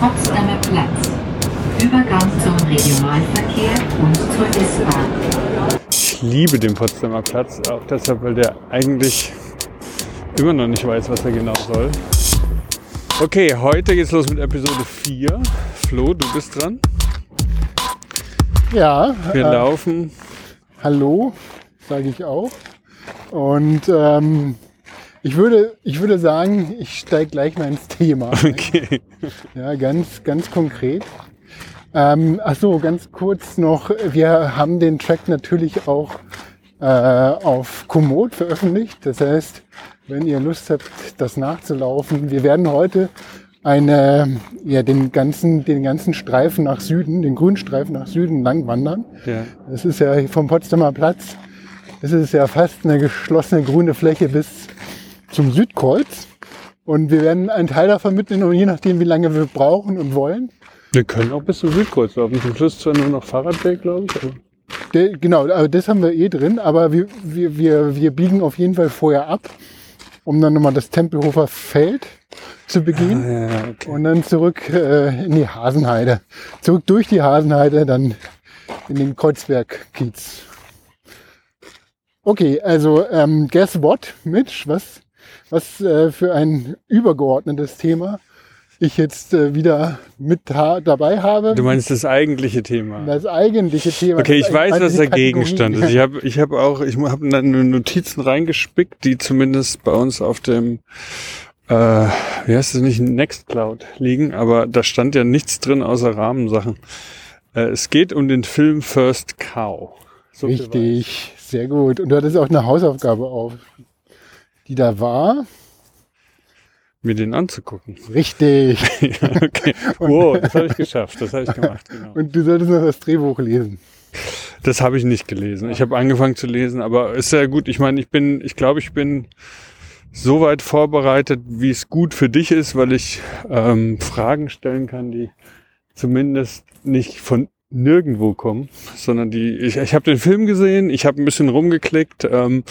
Potsdamer Platz. Übergang zum Regionalverkehr und zur S-Bahn. Ich liebe den Potsdamer Platz, auch deshalb, weil der eigentlich immer noch nicht weiß, was er genau soll. Okay, heute geht's los mit Episode 4. Flo, du bist dran. Ja, Wir äh, laufen. hallo, sage ich auch. Und ähm, ich, würde, ich würde sagen, ich steige gleich mal ins Thema. ein. Okay. Ja, ganz, ganz konkret. Ähm, ach so, ganz kurz noch. Wir haben den Track natürlich auch äh, auf Komoot veröffentlicht. Das heißt, wenn ihr Lust habt, das nachzulaufen, wir werden heute eine, ja, den ganzen, den ganzen Streifen nach Süden, den grünen Streifen nach Süden lang wandern. Ja. Das ist ja vom Potsdamer Platz. Das ist ja fast eine geschlossene grüne Fläche bis zum Südkreuz. Und wir werden einen Teil davon mitnehmen, und je nachdem, wie lange wir brauchen und wollen. Wir können auch bis zum Südkreuz laufen. Zum Schluss zwar nur noch Fahrradweg, glaube ich. Aber De, genau, aber das haben wir eh drin, aber wir, wir, wir, wir biegen auf jeden Fall vorher ab, um dann nochmal das Tempelhofer Feld zu begehen. Ah, ja, okay. Und dann zurück äh, in die Hasenheide. Zurück durch die Hasenheide, dann in den Kreuzberg-Kiez. Okay, also ähm, guess what, Mitch? Was, was äh, für ein übergeordnetes Thema ich jetzt äh, wieder mit ha dabei habe. Du meinst das eigentliche Thema? das eigentliche Thema. Okay, ich weiß, was der Gegenstand ist. Ich habe ich hab auch, ich habe dann Notizen reingespickt, die zumindest bei uns auf dem, äh, wie heißt es nicht, Nextcloud liegen, aber da stand ja nichts drin außer Rahmensachen. Äh, es geht um den Film First Cow. So. Richtig, sehr gut. Und du hattest auch eine Hausaufgabe auf, die da war. Mir den anzugucken. Richtig. ja, okay. Wow, das habe ich geschafft. Das habe ich gemacht. Genau. Und du solltest noch das Drehbuch lesen. Das habe ich nicht gelesen. Ich habe angefangen zu lesen, aber ist sehr gut. Ich meine, ich bin, ich glaube, ich bin so weit vorbereitet, wie es gut für dich ist, weil ich ähm, Fragen stellen kann, die zumindest nicht von nirgendwo kommen, sondern die. Ich, ich habe den Film gesehen, ich habe ein bisschen rumgeklickt. Ähm,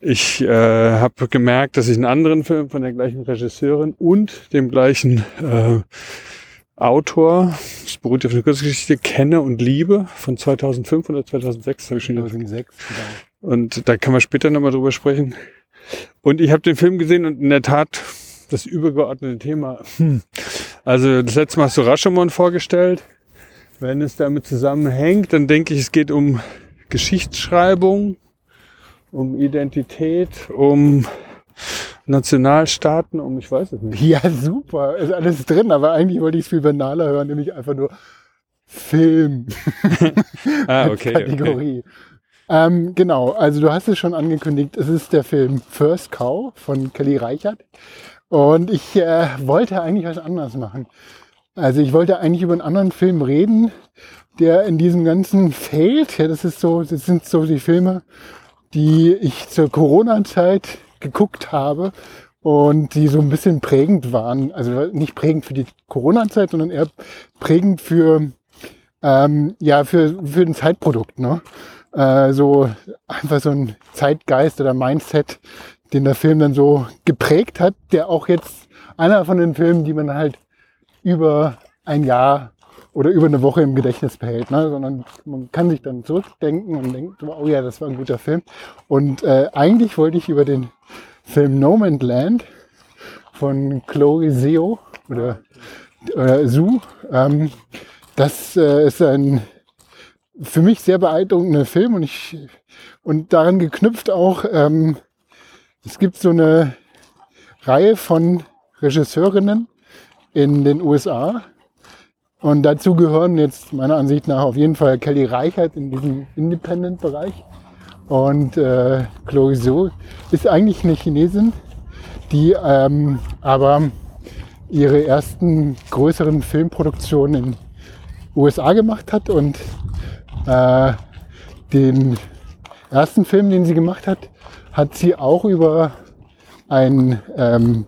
ich äh, habe gemerkt, dass ich einen anderen Film von der gleichen Regisseurin und dem gleichen äh, Autor, das beruht auf einer Kurzgeschichte, kenne und liebe von 2005 oder 2006, habe ich schon 2006, genau. und da kann man später nochmal drüber sprechen. Und ich habe den Film gesehen und in der Tat das übergeordnete Thema. Hm. Also das letzte Mal hast du Rashomon vorgestellt. Wenn es damit zusammenhängt, dann denke ich, es geht um Geschichtsschreibung, um Identität, um Nationalstaaten, um ich weiß es nicht. Ja, super. Ist alles drin, aber eigentlich wollte ich es viel banaler hören, nämlich einfach nur Film. Ah, okay. okay. Kategorie. Ähm, genau, also du hast es schon angekündigt, es ist der Film First Cow von Kelly Reichert. Und ich äh, wollte eigentlich was anderes machen. Also ich wollte eigentlich über einen anderen Film reden, der in diesem ganzen Feld, ja, das ist so, das sind so die Filme, die ich zur Corona-Zeit geguckt habe und die so ein bisschen prägend waren. Also nicht prägend für die Corona-Zeit, sondern eher prägend für ähm, ja für für ein Zeitprodukt. Ne? Äh, so einfach so ein Zeitgeist oder Mindset, den der Film dann so geprägt hat, der auch jetzt einer von den Filmen, die man halt über ein Jahr oder über eine Woche im Gedächtnis behält, ne? sondern man kann sich dann zurückdenken und denkt, oh ja, das war ein guter Film. Und äh, eigentlich wollte ich über den Film No Man's Land von Chloe Zhao oder äh, Su, ähm, das äh, ist ein für mich sehr beeindruckender Film und ich und daran geknüpft auch, ähm, es gibt so eine Reihe von Regisseurinnen in den USA, und dazu gehören jetzt meiner Ansicht nach auf jeden Fall Kelly Reichert in diesem Independent-Bereich. Und äh, Chloe Zhou ist eigentlich eine Chinesin, die ähm, aber ihre ersten größeren Filmproduktionen in USA gemacht hat und äh, den ersten Film, den sie gemacht hat, hat sie auch über ein ähm,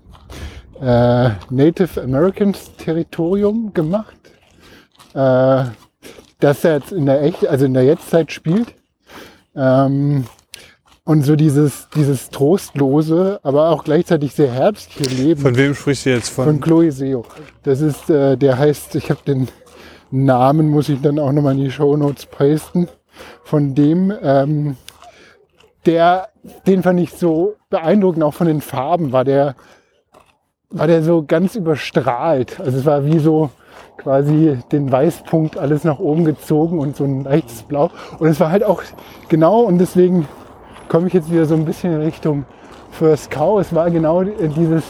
äh, Native Americans Territorium gemacht äh, das jetzt in der echt, also in der Jetztzeit spielt. Ähm, und so dieses, dieses trostlose, aber auch gleichzeitig sehr herbstliche Leben Von wem sprichst du jetzt? Von, von Chloe Seo. Das ist, äh, der heißt, ich habe den Namen, muss ich dann auch nochmal in die Show Notes posten, von dem, ähm, der, den fand ich so beeindruckend, auch von den Farben war der, war der so ganz überstrahlt. Also es war wie so quasi den Weißpunkt alles nach oben gezogen und so ein leichtes Blau. Und es war halt auch genau, und deswegen komme ich jetzt wieder so ein bisschen in Richtung First Cow. Es war genau dieses,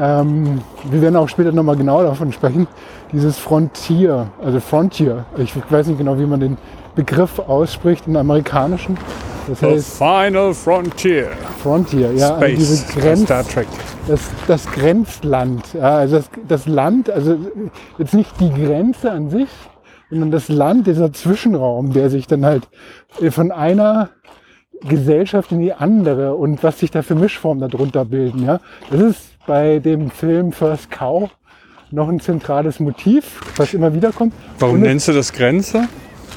ähm, wir werden auch später nochmal genau davon sprechen, dieses Frontier, also Frontier. Ich weiß nicht genau, wie man den Begriff ausspricht im Amerikanischen. Das The heißt Final Frontier. Frontier, ja, also Space. diese Grenz, Star Trek. das, das Grenzland. Ja, also das, das Land, also jetzt nicht die Grenze an sich, sondern das Land, dieser Zwischenraum, der sich dann halt äh, von einer Gesellschaft in die andere und was sich da für Mischformen darunter bilden. Ja, das ist bei dem Film First Cow noch ein zentrales Motiv, was immer wieder kommt. Warum Und nennst du das Grenze?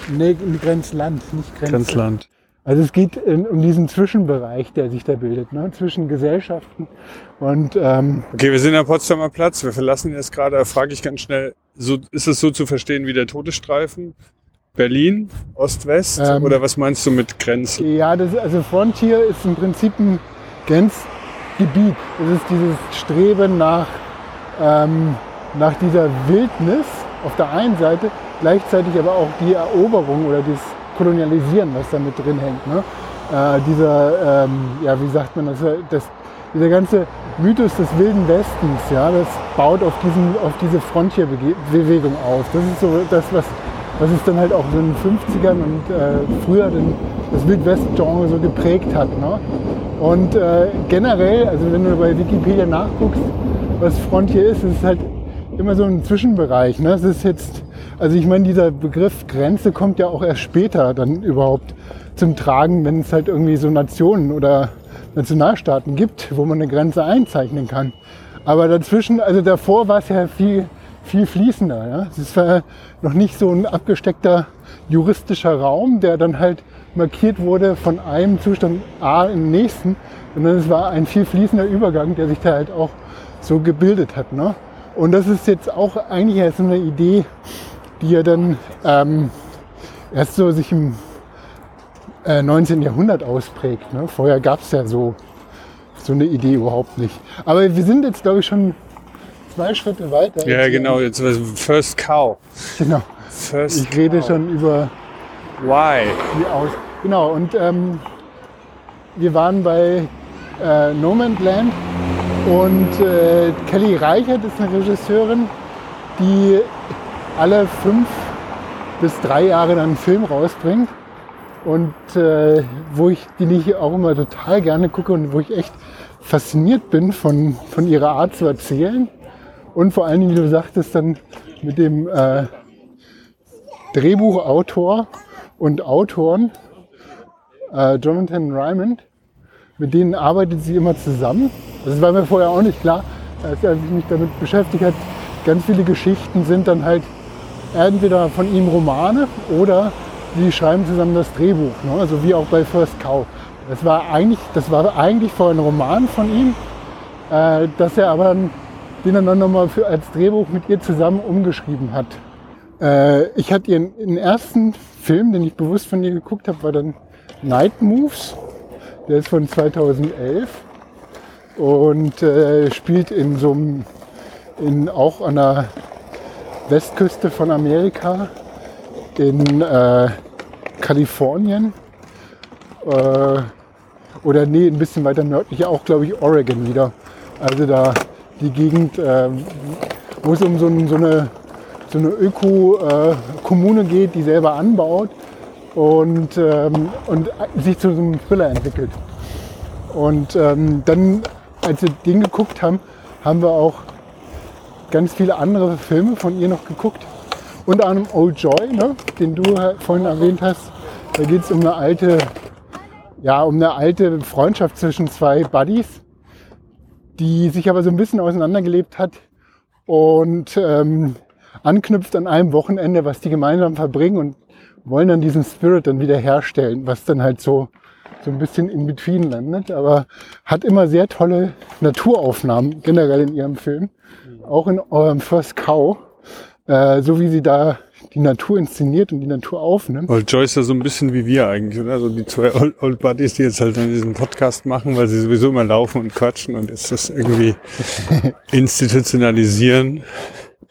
Nee, Grenzland, nicht Grenze. Grenzland. Also es geht in, um diesen Zwischenbereich, der sich da bildet, ne? zwischen Gesellschaften und ähm, Okay, wir sind am Potsdamer Platz. Wir verlassen jetzt gerade. Da frage ich ganz schnell, so, ist es so zu verstehen wie der Todesstreifen? Berlin, Ost-West? Ähm, Oder was meinst du mit Grenzen? ja, das, also Frontier ist im Prinzip ein Grenzgebiet. Es ist dieses Streben nach, ähm, nach dieser Wildnis auf der einen Seite, gleichzeitig aber auch die Eroberung oder das Kolonialisieren, was da mit drin hängt. Ne? Äh, dieser, ähm, ja, wie sagt man das, das, dieser ganze Mythos des Wilden Westens, ja, das baut auf, diesen, auf diese Frontierbewegung auf. Das ist so das, was, was es dann halt auch in den 50ern und äh, früher den, das Wildwest-Genre so geprägt hat. Ne? Und äh, generell, also wenn du bei Wikipedia nachguckst, was Frontier ist, ist es halt immer so ein Zwischenbereich. Ne? Es ist jetzt, also ich meine, dieser Begriff Grenze kommt ja auch erst später dann überhaupt zum Tragen, wenn es halt irgendwie so Nationen oder Nationalstaaten gibt, wo man eine Grenze einzeichnen kann. Aber dazwischen, also davor war es ja viel, viel fließender. Ja? Es war noch nicht so ein abgesteckter juristischer Raum, der dann halt markiert wurde von einem Zustand A den nächsten, sondern es war ein viel fließender Übergang, der sich da halt auch so gebildet hat. Ne? Und das ist jetzt auch eigentlich erst so eine Idee, die ja dann ähm, erst so sich im äh, 19. Jahrhundert ausprägt. Ne? Vorher gab es ja so, so eine Idee überhaupt nicht. Aber wir sind jetzt, glaube ich, schon zwei Schritte weiter. Ja, genau. Jetzt was- First Cow. genau. First Ich rede Cow. schon über Why? die Aus. Genau, und ähm, wir waren bei äh, No Man's Land und äh, Kelly Reichert ist eine Regisseurin, die alle fünf bis drei Jahre dann einen Film rausbringt und äh, wo ich die ich auch immer total gerne gucke und wo ich echt fasziniert bin von, von ihrer Art zu erzählen und vor allen Dingen, wie du sagtest, dann mit dem äh, Drehbuchautor und Autoren äh, Jonathan Ryman, mit denen arbeitet sie immer zusammen. Das war mir vorher auch nicht klar, als ich mich damit beschäftigt habe. Ganz viele Geschichten sind dann halt entweder von ihm Romane oder die schreiben zusammen das Drehbuch, ne? also wie auch bei First Cow. Das war eigentlich, das war eigentlich vorher ein Roman von ihm, äh, dass er aber den er dann nochmal für, als Drehbuch mit ihr zusammen umgeschrieben hat. Äh, ich hatte ihren, den ersten Film, den ich bewusst von ihr geguckt habe, war dann Night Moves. Der ist von 2011 und äh, spielt in so einem, in, auch der Westküste von Amerika, in äh, Kalifornien. Äh, oder nee, ein bisschen weiter nördlich, auch glaube ich Oregon wieder. Also da die Gegend, äh, wo es um so, so eine, so eine Öko-Kommune geht, die selber anbaut und, ähm, und sich zu so einem Thriller entwickelt. Und ähm, dann, als wir den geguckt haben, haben wir auch ganz viele andere Filme von ihr noch geguckt. Unter anderem Old Joy, ne, den du vorhin erwähnt hast. Da geht es um eine alte, ja, um eine alte Freundschaft zwischen zwei Buddies, die sich aber so ein bisschen auseinandergelebt hat und ähm, anknüpft an einem Wochenende, was die gemeinsam verbringen und wollen dann diesen Spirit dann wieder herstellen, was dann halt so so ein bisschen in between landet, aber hat immer sehr tolle Naturaufnahmen generell in ihrem Film. Auch in eurem First Cow, äh, so wie sie da die Natur inszeniert und die Natur aufnimmt. Weil Joyce ist ja so ein bisschen wie wir eigentlich, oder? So die zwei Old, Old Buddies, die jetzt halt dann diesen Podcast machen, weil sie sowieso immer laufen und quatschen und jetzt das irgendwie institutionalisieren.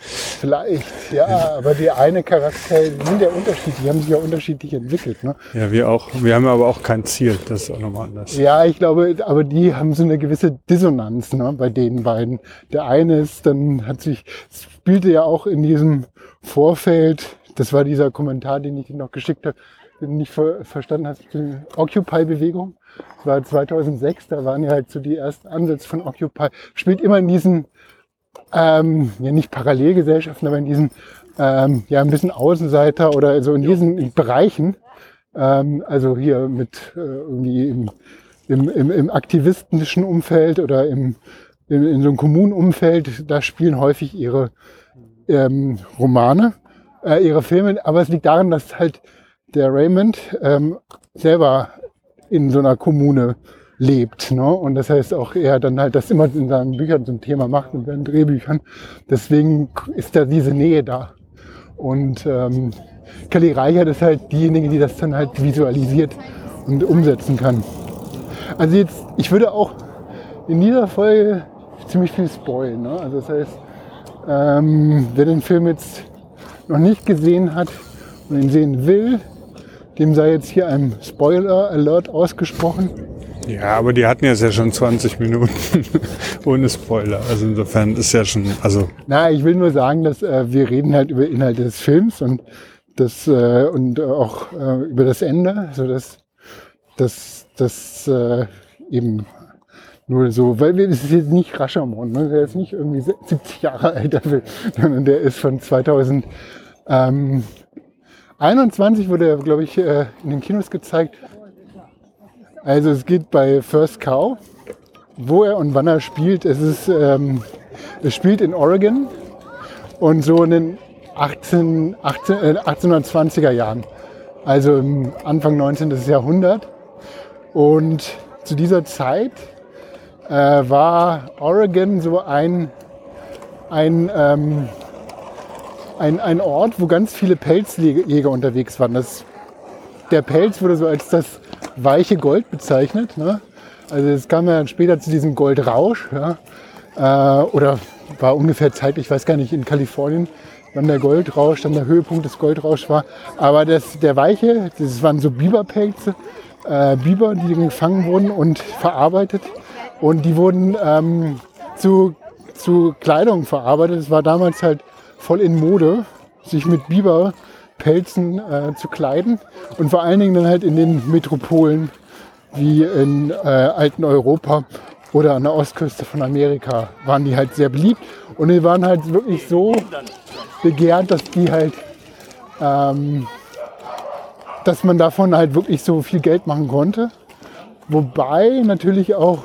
Vielleicht, ja, aber die eine Charakter die sind ja unterschiedlich, die haben sich ja unterschiedlich entwickelt. Ne? Ja, wir auch. Wir haben aber auch kein Ziel. Das ist auch nochmal anders. Ja, ich glaube, aber die haben so eine gewisse Dissonanz ne, bei den beiden. Der eine ist, dann hat sich, spielte ja auch in diesem Vorfeld, das war dieser Kommentar, den ich dir noch geschickt habe, nicht ver verstanden hast, die Occupy-Bewegung. Das war 2006, da waren ja halt so die ersten Ansätze von Occupy. Spielt immer in diesen, ähm, ja nicht Parallelgesellschaften, aber in diesen, ähm, ja ein bisschen Außenseiter oder so in diesen Bereichen. Ähm, also hier mit äh, irgendwie im, im, im, im aktivistischen Umfeld oder im, in, in so einem Kommunenumfeld, da spielen häufig ihre ähm, Romane, äh, ihre Filme, aber es liegt daran, dass halt der Raymond ähm, selber in so einer Kommune lebt. Ne? Und das heißt auch, er dann halt das immer in seinen Büchern zum Thema macht und seinen Drehbüchern. Deswegen ist da diese Nähe da. Und ähm, Kelly Reichert ist halt diejenige, die das dann halt visualisiert und umsetzen kann. Also jetzt, ich würde auch in dieser Folge ziemlich viel spoilen. Ne? Also das heißt, ähm, wer den Film jetzt noch nicht gesehen hat und ihn sehen will, dem sei jetzt hier ein Spoiler-Alert ausgesprochen. Ja, aber die hatten jetzt ja schon 20 Minuten ohne Spoiler. Also insofern ist ja schon, also Na, ich will nur sagen, dass äh, wir reden halt über Inhalte des Films und das äh, und auch äh, über das Ende, so dass das das äh, eben nur so, weil wir, das ist jetzt nicht Rashomon, ne? der ist nicht irgendwie 70 Jahre alt, sondern der ist von 2000. Ähm, 21 wurde er, glaube ich, äh, in den Kinos gezeigt. Also es geht bei First Cow, wo er und wann er spielt. Es ist, ähm, es spielt in Oregon und so in den 18, 18, äh, 1820er Jahren, also im Anfang 19. Jahrhundert. Und zu dieser Zeit äh, war Oregon so ein, ein, ähm, ein, ein Ort, wo ganz viele Pelzjäger unterwegs waren. Das, der Pelz wurde so als das weiche Gold bezeichnet. Ne? Also es kam ja später zu diesem Goldrausch. Ja? Äh, oder war ungefähr zeitlich, ich weiß gar nicht, in Kalifornien, wann der Goldrausch dann der Höhepunkt des Goldrauschs war. Aber das, der weiche, das waren so Biberpelze, äh, Biber, die gefangen wurden und verarbeitet. Und die wurden ähm, zu, zu Kleidung verarbeitet. Es war damals halt voll in Mode, sich mit Biberpelzen äh, zu kleiden. Und vor allen Dingen dann halt in den Metropolen wie in äh, alten Europa oder an der Ostküste von Amerika waren die halt sehr beliebt. Und die waren halt wirklich so begehrt, dass die halt, ähm, dass man davon halt wirklich so viel Geld machen konnte. Wobei natürlich auch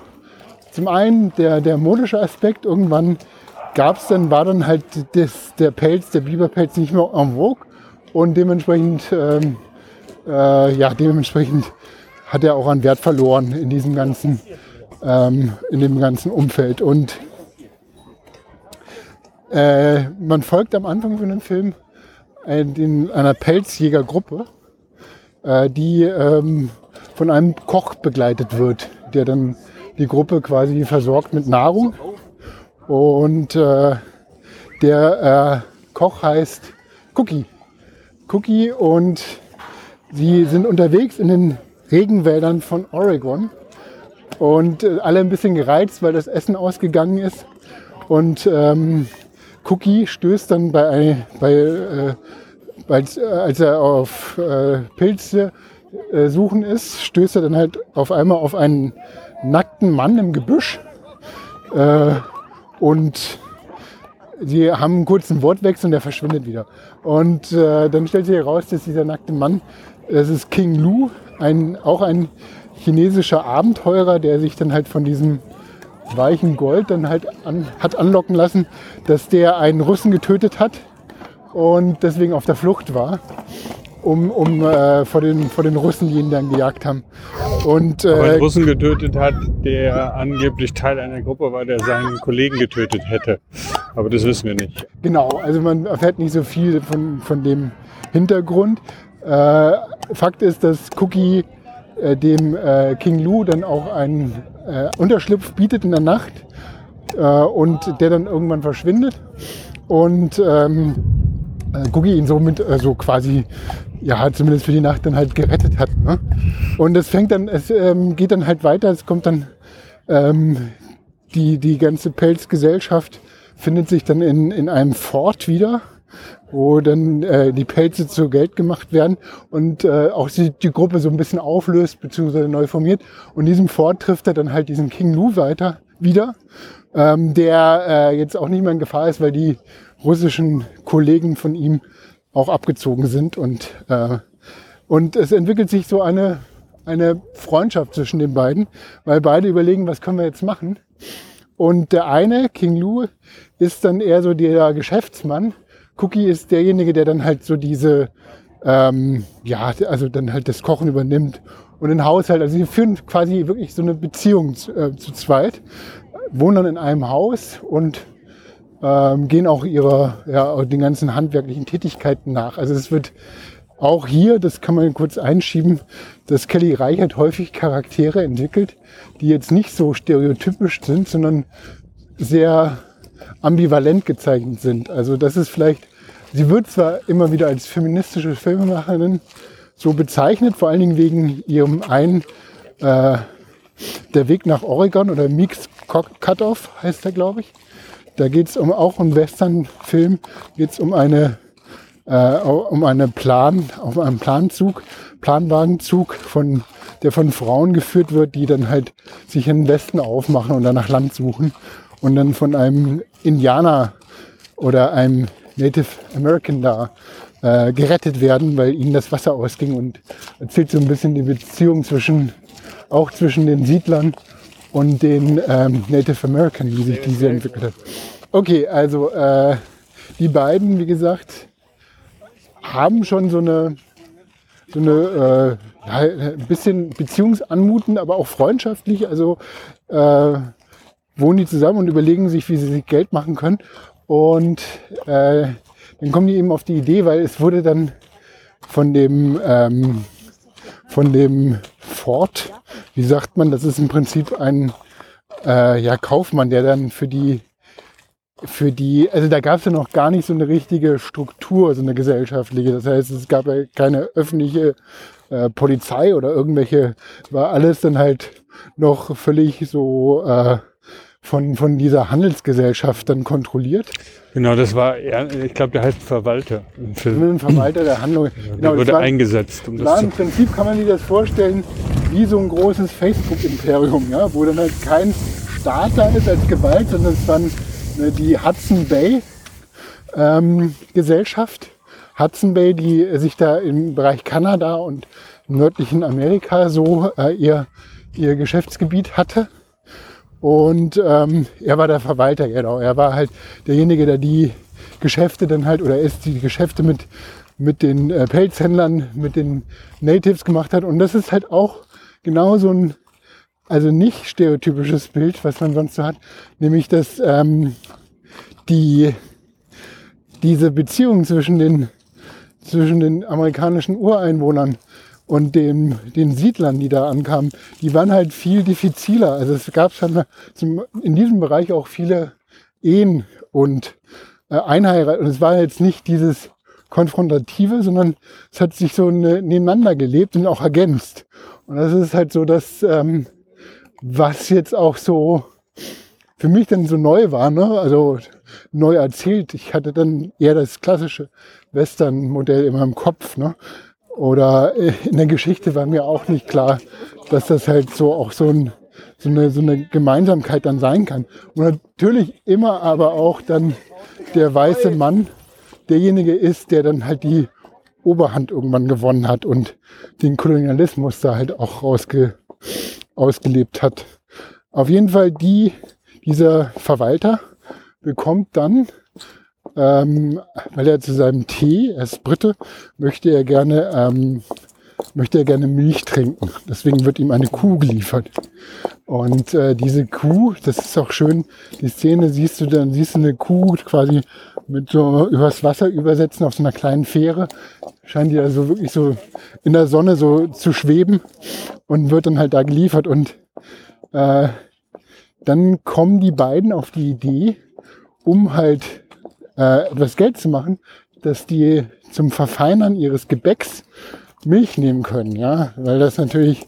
zum einen der, der modische Aspekt, irgendwann gab es dann, war dann halt das, der Pelz, der Biberpelz nicht mehr en vogue und dementsprechend, ähm, äh, ja, dementsprechend hat er auch an Wert verloren in diesem ganzen, ähm, in dem ganzen Umfeld. Und äh, man folgt am Anfang von dem Film äh, den, einer Pelzjägergruppe, äh, die ähm, von einem Koch begleitet wird, der dann die Gruppe quasi versorgt mit Nahrung. Und äh, der äh, Koch heißt Cookie. Cookie und sie sind unterwegs in den Regenwäldern von Oregon und äh, alle ein bisschen gereizt, weil das Essen ausgegangen ist. Und ähm, Cookie stößt dann bei, bei äh, als, als er auf äh, Pilze äh, suchen ist, stößt er dann halt auf einmal auf einen nackten Mann im Gebüsch. Äh, und sie haben einen kurzen Wortwechsel und der verschwindet wieder. Und äh, dann stellt sich heraus, dass dieser nackte Mann, das ist King Lu, ein, auch ein chinesischer Abenteurer, der sich dann halt von diesem weichen Gold dann halt an, hat anlocken lassen, dass der einen Russen getötet hat und deswegen auf der Flucht war. Um, um äh, vor, den, vor den Russen, die ihn dann gejagt haben. Und, Aber äh, einen Russen getötet hat, der angeblich Teil einer Gruppe war, der seinen Kollegen getötet hätte. Aber das wissen wir nicht. Genau, also man erfährt nicht so viel von, von dem Hintergrund. Äh, Fakt ist, dass Cookie äh, dem äh, King Lu dann auch einen äh, Unterschlupf bietet in der Nacht äh, und der dann irgendwann verschwindet und ähm, äh, Cookie ihn somit äh, so quasi, ja, zumindest für die Nacht dann halt gerettet hat. Ne? Und es fängt dann, es ähm, geht dann halt weiter, es kommt dann ähm, die, die ganze Pelzgesellschaft findet sich dann in, in einem Fort wieder, wo dann äh, die Pelze zu Geld gemacht werden und äh, auch die, die Gruppe so ein bisschen auflöst bzw. neu formiert. Und in diesem Fort trifft er dann halt diesen King Lu weiter wieder, ähm, der äh, jetzt auch nicht mehr in Gefahr ist, weil die russischen Kollegen von ihm auch abgezogen sind und äh, und es entwickelt sich so eine eine Freundschaft zwischen den beiden, weil beide überlegen, was können wir jetzt machen. Und der eine, King Lu, ist dann eher so der Geschäftsmann. Cookie ist derjenige, der dann halt so diese, ähm, ja, also dann halt das Kochen übernimmt und den Haushalt. Also sie führen quasi wirklich so eine Beziehung zu, äh, zu zweit, wohnen dann in einem Haus und ähm, gehen auch ihrer, ja, den ganzen handwerklichen Tätigkeiten nach. Also es wird auch hier, das kann man kurz einschieben, dass Kelly Reichert häufig Charaktere entwickelt, die jetzt nicht so stereotypisch sind, sondern sehr ambivalent gezeichnet sind. Also das ist vielleicht, sie wird zwar immer wieder als feministische Filmemacherin so bezeichnet, vor allen Dingen wegen ihrem einen äh, Der Weg nach Oregon oder Meeks Cutoff heißt der, glaube ich. Da geht es um auch einen Western-Film, geht es um eine äh, um eine Plan, auf einem Planzug, Planwagenzug von der von Frauen geführt wird, die dann halt sich in den Westen aufmachen und dann nach Land suchen und dann von einem Indianer oder einem Native American da äh, gerettet werden, weil ihnen das Wasser ausging und erzählt so ein bisschen die Beziehung zwischen auch zwischen den Siedlern und den ähm, Native American, wie sich diese entwickelt hat. Okay, also äh, die beiden, wie gesagt, haben schon so eine, so eine äh, ein bisschen beziehungsanmutend, aber auch freundschaftlich. Also äh, wohnen die zusammen und überlegen sich, wie sie sich Geld machen können. Und äh, dann kommen die eben auf die Idee, weil es wurde dann von dem ähm, von dem Ford, wie sagt man, das ist im Prinzip ein äh, ja, Kaufmann, der dann für die für die, also da gab es ja noch gar nicht so eine richtige Struktur, so eine gesellschaftliche. Das heißt, es gab ja keine öffentliche äh, Polizei oder irgendwelche, war alles dann halt noch völlig so äh, von, von dieser Handelsgesellschaft dann kontrolliert. Genau, das war, ich glaube, der heißt Verwalter im Film. Ein Verwalter der Handlung. Der Genau, das wurde war- eingesetzt, um war im. Prinzip kann man sich das vorstellen wie so ein großes Facebook-Imperium, ja, wo dann halt kein Staat da ist als Gewalt, sondern es waren die Hudson Bay ähm, Gesellschaft. Hudson Bay, die sich da im Bereich Kanada und nördlichen Amerika so äh, ihr, ihr Geschäftsgebiet hatte. Und ähm, er war der Verwalter, genau. Er war halt derjenige, der die Geschäfte dann halt, oder ist die Geschäfte mit, mit den äh, Pelzhändlern, mit den Natives gemacht hat. Und das ist halt auch genau so ein, also nicht stereotypisches Bild, was man sonst so hat, nämlich dass ähm, die, diese Beziehung zwischen den, zwischen den amerikanischen Ureinwohnern und dem, den Siedlern, die da ankamen, die waren halt viel diffiziler. Also es gab schon zum, in diesem Bereich auch viele Ehen und äh, Einheirat. Und es war jetzt nicht dieses Konfrontative, sondern es hat sich so ne, nebeneinander gelebt und auch ergänzt. Und das ist halt so das, ähm, was jetzt auch so für mich dann so neu war, ne? also neu erzählt. Ich hatte dann eher das klassische Western-Modell in meinem Kopf. Ne? Oder äh, in der Geschichte war mir auch nicht klar, dass das halt so auch so, ein, so, eine, so eine Gemeinsamkeit dann sein kann. Und natürlich immer aber auch dann der weiße Mann derjenige ist, der dann halt die Oberhand irgendwann gewonnen hat und den Kolonialismus da halt auch rausge, ausgelebt hat. Auf jeden Fall die, dieser Verwalter bekommt dann ähm, weil er zu seinem Tee, er ist Brite, möchte er gerne, ähm, möchte er gerne Milch trinken. Deswegen wird ihm eine Kuh geliefert. Und äh, diese Kuh, das ist auch schön, die Szene siehst du dann, siehst du eine Kuh quasi mit so übers Wasser übersetzen auf so einer kleinen Fähre. Scheint die da so wirklich so in der Sonne so zu schweben und wird dann halt da geliefert. Und äh, dann kommen die beiden auf die Idee, um halt äh, etwas Geld zu machen, dass die zum Verfeinern ihres Gebäcks Milch nehmen können, ja, weil das natürlich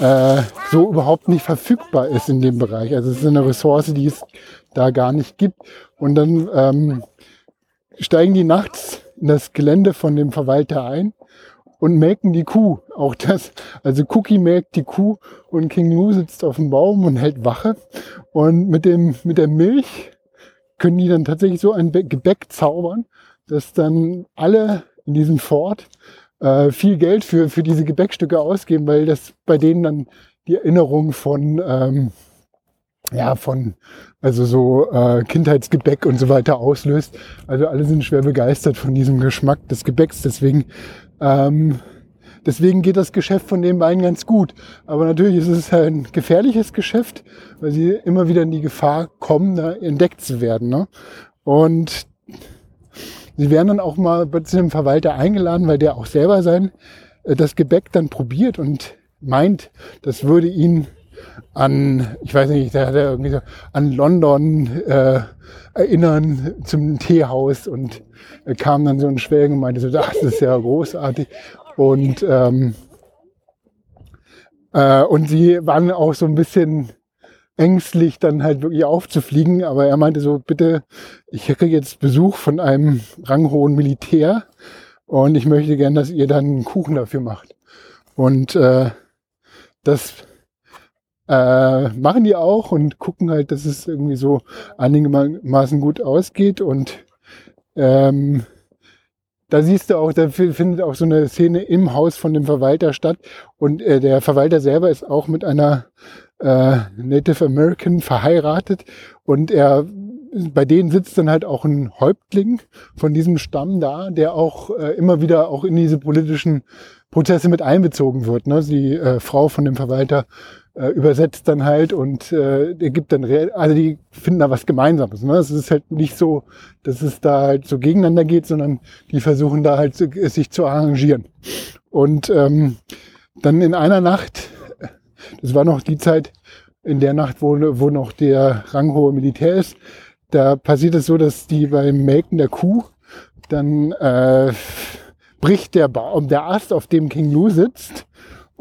äh, so überhaupt nicht verfügbar ist in dem Bereich. Also es ist eine Ressource, die es da gar nicht gibt. Und dann ähm, steigen die nachts in das Gelände von dem Verwalter ein und melken die Kuh. Auch das, also Cookie melkt die Kuh und King Lou sitzt auf dem Baum und hält Wache. Und mit dem, mit der Milch können die dann tatsächlich so ein Gebäck zaubern, dass dann alle in diesem Fort äh, viel Geld für, für diese Gebäckstücke ausgeben, weil das bei denen dann die Erinnerung von, ähm, ja, von, also so äh, Kindheitsgebäck und so weiter auslöst. Also alle sind schwer begeistert von diesem Geschmack des Gebäcks. Deswegen, ähm, deswegen geht das Geschäft von den beiden ganz gut. Aber natürlich ist es ein gefährliches Geschäft, weil sie immer wieder in die Gefahr kommen, da entdeckt zu werden. Ne? Und Sie werden dann auch mal zu dem Verwalter eingeladen, weil der auch selber sein, äh, das Gebäck dann probiert und meint, das würde ihn an, ich weiß nicht, da hat er irgendwie so, an London äh, erinnern zum Teehaus und er kam dann so ein Schwägen und meinte so, das ist ja großartig. Und, ähm, äh, und sie waren auch so ein bisschen ängstlich dann halt wirklich aufzufliegen. Aber er meinte so, bitte, ich kriege jetzt Besuch von einem ranghohen Militär und ich möchte gern, dass ihr dann einen Kuchen dafür macht. Und äh, das äh, machen die auch und gucken halt, dass es irgendwie so einigermaßen gut ausgeht. Und ähm, da siehst du auch, da findet auch so eine Szene im Haus von dem Verwalter statt. Und äh, der Verwalter selber ist auch mit einer äh, Native American verheiratet und er bei denen sitzt dann halt auch ein Häuptling von diesem Stamm da, der auch äh, immer wieder auch in diese politischen Prozesse mit einbezogen wird. Ne? Die äh, Frau von dem Verwalter äh, übersetzt dann halt und äh, der gibt dann, also die finden da was Gemeinsames. Ne? Es ist halt nicht so, dass es da halt so gegeneinander geht, sondern die versuchen da halt sich zu arrangieren. Und ähm, dann in einer Nacht das war noch die Zeit, in der Nacht, wo, wo noch der ranghohe Militär ist. Da passiert es so, dass die beim Melken der Kuh dann äh, bricht der Baum, der Ast, auf dem King Lu sitzt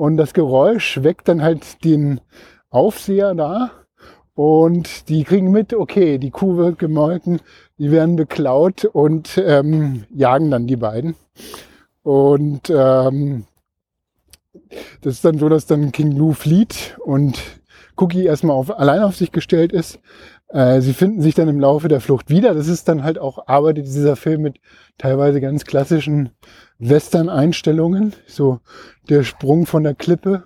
und das Geräusch weckt dann halt den Aufseher da und die kriegen mit, okay, die Kuh wird gemolken, die werden beklaut und ähm, jagen dann die beiden. Und ähm, das ist dann so, dass dann King Lou flieht und Cookie erstmal auf, allein auf sich gestellt ist. Äh, sie finden sich dann im Laufe der Flucht wieder. Das ist dann halt auch, arbeitet dieser Film mit teilweise ganz klassischen Western-Einstellungen. So der Sprung von der Klippe